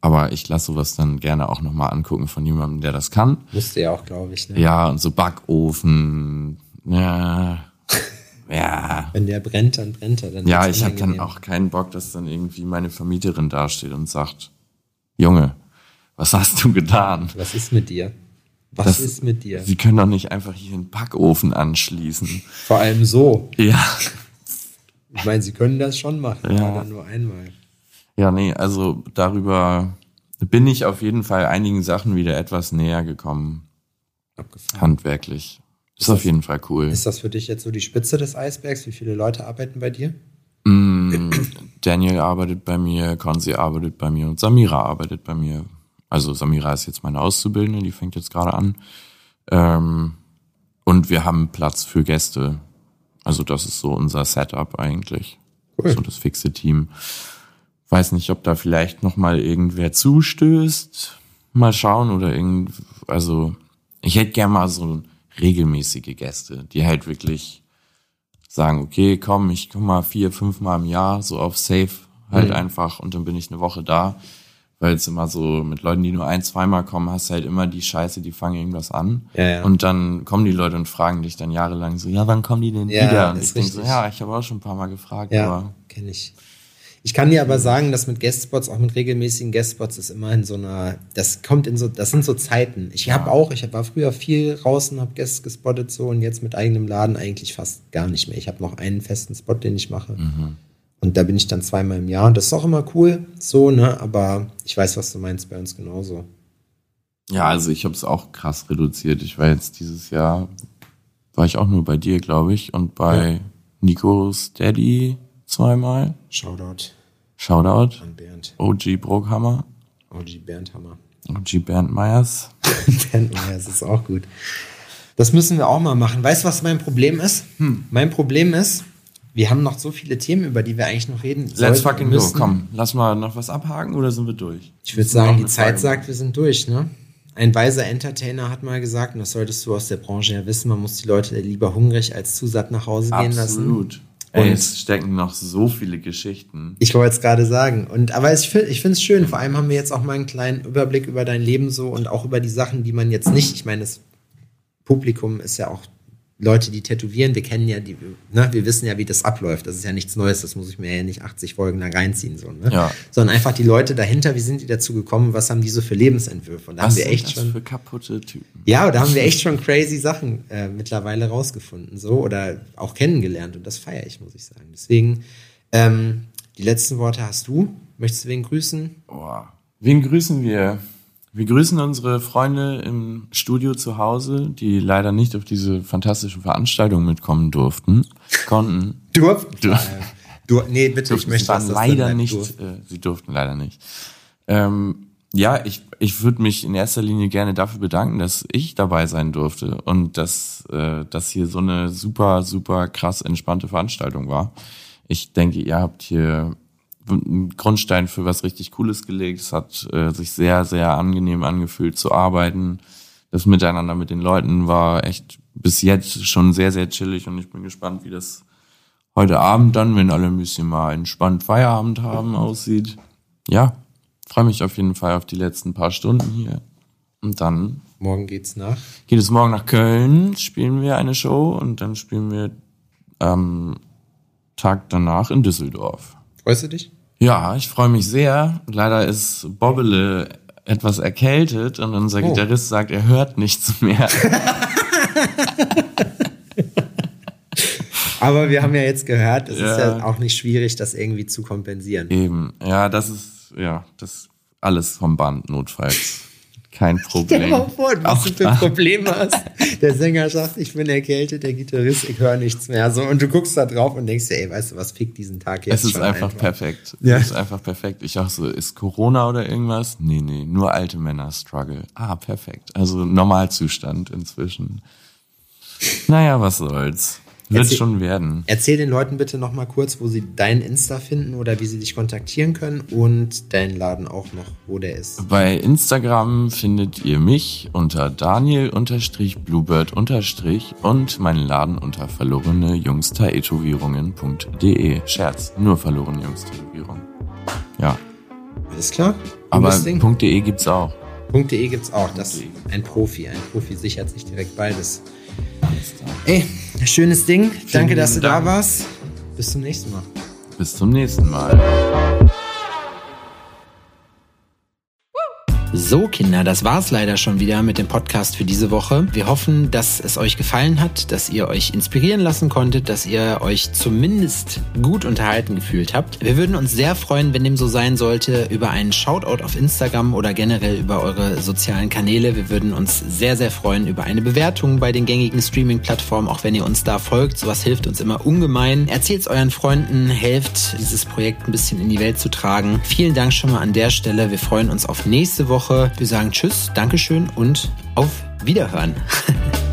Aber ich lasse sowas dann gerne auch nochmal angucken von jemandem, der das kann. Musste ja auch, glaube ich. Ne? Ja, und so Backofen. Ja. [LAUGHS] ja. Wenn der brennt, dann brennt er. Dann Ja, ich habe dann auch keinen Bock, dass dann irgendwie meine Vermieterin dasteht und sagt, Junge, was hast du getan? Was ist mit dir? Was Das- ist mit dir? Sie können doch nicht einfach hier einen Backofen anschließen. Vor allem so. Ja. Ich meine, sie können das schon machen, Ja. aber nur einmal. Ja, nee, also darüber bin ich auf jeden Fall einigen Sachen wieder etwas näher gekommen, Abgefahren. handwerklich. Ist auf jeden Fall cool. Ist das für dich jetzt so die Spitze des Eisbergs? Wie viele Leute arbeiten bei dir? Mm, Daniel arbeitet bei mir, Konzi arbeitet bei mir und Samira arbeitet bei mir. Also Samira ist jetzt meine Auszubildende, die fängt jetzt gerade an. Ähm, und wir haben Platz für Gäste. Also das ist so unser Setup eigentlich. Cool. So das fixe Team. Weiß nicht, ob da vielleicht noch mal irgendwer zustößt. Mal schauen oder irgend, also ich hätte gern mal so regelmäßige Gäste, die halt wirklich sagen, okay, komm, ich komm mal vier, fünf Mal im Jahr so auf Safe halt Mhm. einfach und dann bin ich eine Woche da. Weil es immer so mit Leuten, die nur ein, zweimal kommen, hast du halt immer die Scheiße, die fangen irgendwas an. Ja, ja. Und dann kommen die Leute und fragen dich dann jahrelang so, ja, wann kommen die denn Ja, wieder? Und ich denke so, ja, ich habe auch schon ein paar Mal gefragt, Ja, aber kenne ich. Ich kann dir aber sagen, dass mit Guestspots, auch mit regelmäßigen Guestspots, ist immer in so einer, das kommt in so, das sind so Zeiten. Ich habe auch, ich war früher viel draußen, habe Guests gespottet so und jetzt mit eigenem Laden eigentlich fast gar nicht mehr. Ich habe noch einen festen Spot, den ich mache. Und da bin ich dann zweimal im Jahr. Und das ist auch immer cool, so, ne? Aber ich weiß, was du meinst, bei uns genauso. ja, also ich habe es auch krass reduziert. Ich war jetzt dieses Jahr, war ich auch nur bei dir, glaube ich, und bei Ja. Nico's Daddy zweimal. Shoutout Shoutout. an Bernd. OG Brockhammer, OG Bernd Hammer. OG Bernd Meyers. [LAUGHS] Bernd Meyers ist auch gut. Das müssen wir auch mal machen. Weißt du, was mein Problem ist? Hm. Mein Problem ist, wir haben noch so viele Themen, über die wir eigentlich noch reden Let's fucking und go. müssen. Komm, lass mal noch was abhaken oder sind wir durch? Ich würde sagen, die Zeit Frage. sagt, wir sind durch, ne? Ein weiser Entertainer hat mal gesagt, und das solltest du aus der Branche ja wissen, man muss die Leute lieber hungrig als zu satt nach Hause gehen lassen. Absolut. Ey, Und- es stecken noch so viele Geschichten. Ich wollte es gerade sagen. Und, aber ich finde ich finde es schön. Vor allem haben wir jetzt auch mal einen kleinen Überblick über dein Leben so und auch über die Sachen, die man jetzt nicht, ich meine, das Publikum ist ja auch Leute, die tätowieren. Wir kennen ja die, ne, wir wissen ja, wie das abläuft. Das ist ja nichts Neues. Das muss ich mir ja nicht 80 Folgen lang reinziehen, so, ne? Ja. Sondern einfach die Leute dahinter. Wie sind die dazu gekommen? Was haben die so für Lebensentwürfe? Und da Was haben wir echt schon. für kaputte Typen? Ja, da haben wir echt schon crazy Sachen äh, mittlerweile rausgefunden, so oder auch kennengelernt und das feiere ich, muss ich sagen. Deswegen, ähm, die letzten Worte hast du. Möchtest du wen grüßen? Boah. Wen grüßen wir? Wir grüßen unsere Freunde im Studio zu Hause, die leider nicht auf diese fantastische Veranstaltung mitkommen durften, konnten. Durften. Du- Äh, du, nee, bitte, ich möchte Sie waren dass das leider nicht, durften. äh, sie durften leider nicht. Ähm, ja, ich, ich würde mich in erster Linie gerne dafür bedanken, dass ich dabei sein durfte und dass äh, das hier so eine super, super krass entspannte Veranstaltung war. Ich denke, ihr habt hier einen Grundstein für was richtig Cooles gelegt. Es hat äh, sich sehr, sehr angenehm angefühlt zu arbeiten. Das Miteinander mit den Leuten war echt bis jetzt schon sehr, sehr chillig und ich bin gespannt, wie das heute Abend dann, wenn alle ein bisschen mal entspannt Feierabend haben, aussieht. Ja, freue mich auf jeden Fall auf die letzten paar Stunden hier. Und dann Morgen geht's nach. geht es morgen nach Köln, spielen wir eine Show und dann spielen wir am Tag danach in Düsseldorf. Freust du dich? Ja, ich freue mich sehr. Leider ist Bobbele etwas erkältet und unser Oh. Gitarrist sagt, er hört nichts mehr. [LAUGHS] Aber wir haben ja jetzt gehört, es ist Ja. ja auch nicht schwierig, das irgendwie zu kompensieren. Eben, ja, das ist, ja, das alles vom Band notfalls. Kein [LAUGHS] Stell Problem. mal vor, was Auch du für da- Probleme [LAUGHS] hast. Der Sänger sagt, ich bin erkältet, der Gitarrist, ich höre nichts mehr. So, und du guckst da drauf und denkst dir, ey, weißt du was, fick diesen Tag jetzt Es ist schon einfach, perfekt. Ja. Es ist einfach perfekt. Ich auch so, ist Corona oder irgendwas? Nee, nee, nur alte Männer struggle. Ah, perfekt. Also Normalzustand inzwischen. Naja, was soll's. Wird Erzähl- schon werden. Erzähl den Leuten bitte noch mal kurz, wo sie dein Insta finden oder wie sie dich kontaktieren können und deinen Laden auch noch, wo der ist. Bei Instagram findet ihr mich unter Daniel-Bluebird- und meinen Laden unter verlorene Jungstätowierungen.de. Scherz, nur verlorene Jungstätowierungen. Ja, Alles klar? aber. .de gibt's auch. .de gibt's auch. Das .de. ein Profi. Ein Profi sichert sich direkt beides. Ey, schönes Ding. Danke, dass du da Dank. warst. Bis zum nächsten Mal. Bis zum nächsten Mal. So, Kinder, das war's leider schon wieder mit dem Podcast für diese Woche. Wir hoffen, dass es euch gefallen hat, dass ihr euch inspirieren lassen konntet, dass ihr euch zumindest gut unterhalten gefühlt habt. Wir würden uns sehr freuen, wenn dem so sein sollte, über einen Shoutout auf Instagram oder generell über eure sozialen Kanäle. Wir würden uns sehr, sehr freuen über eine Bewertung bei den gängigen Streaming-Plattformen, auch wenn ihr uns da folgt. Sowas hilft uns immer ungemein. Erzählt's euren Freunden, helft, dieses Projekt ein bisschen in die Welt zu tragen. Vielen Dank schon mal an der Stelle. Wir freuen uns auf nächste Woche. Wir sagen Tschüss, Dankeschön und auf Wiederhören. [LAUGHS]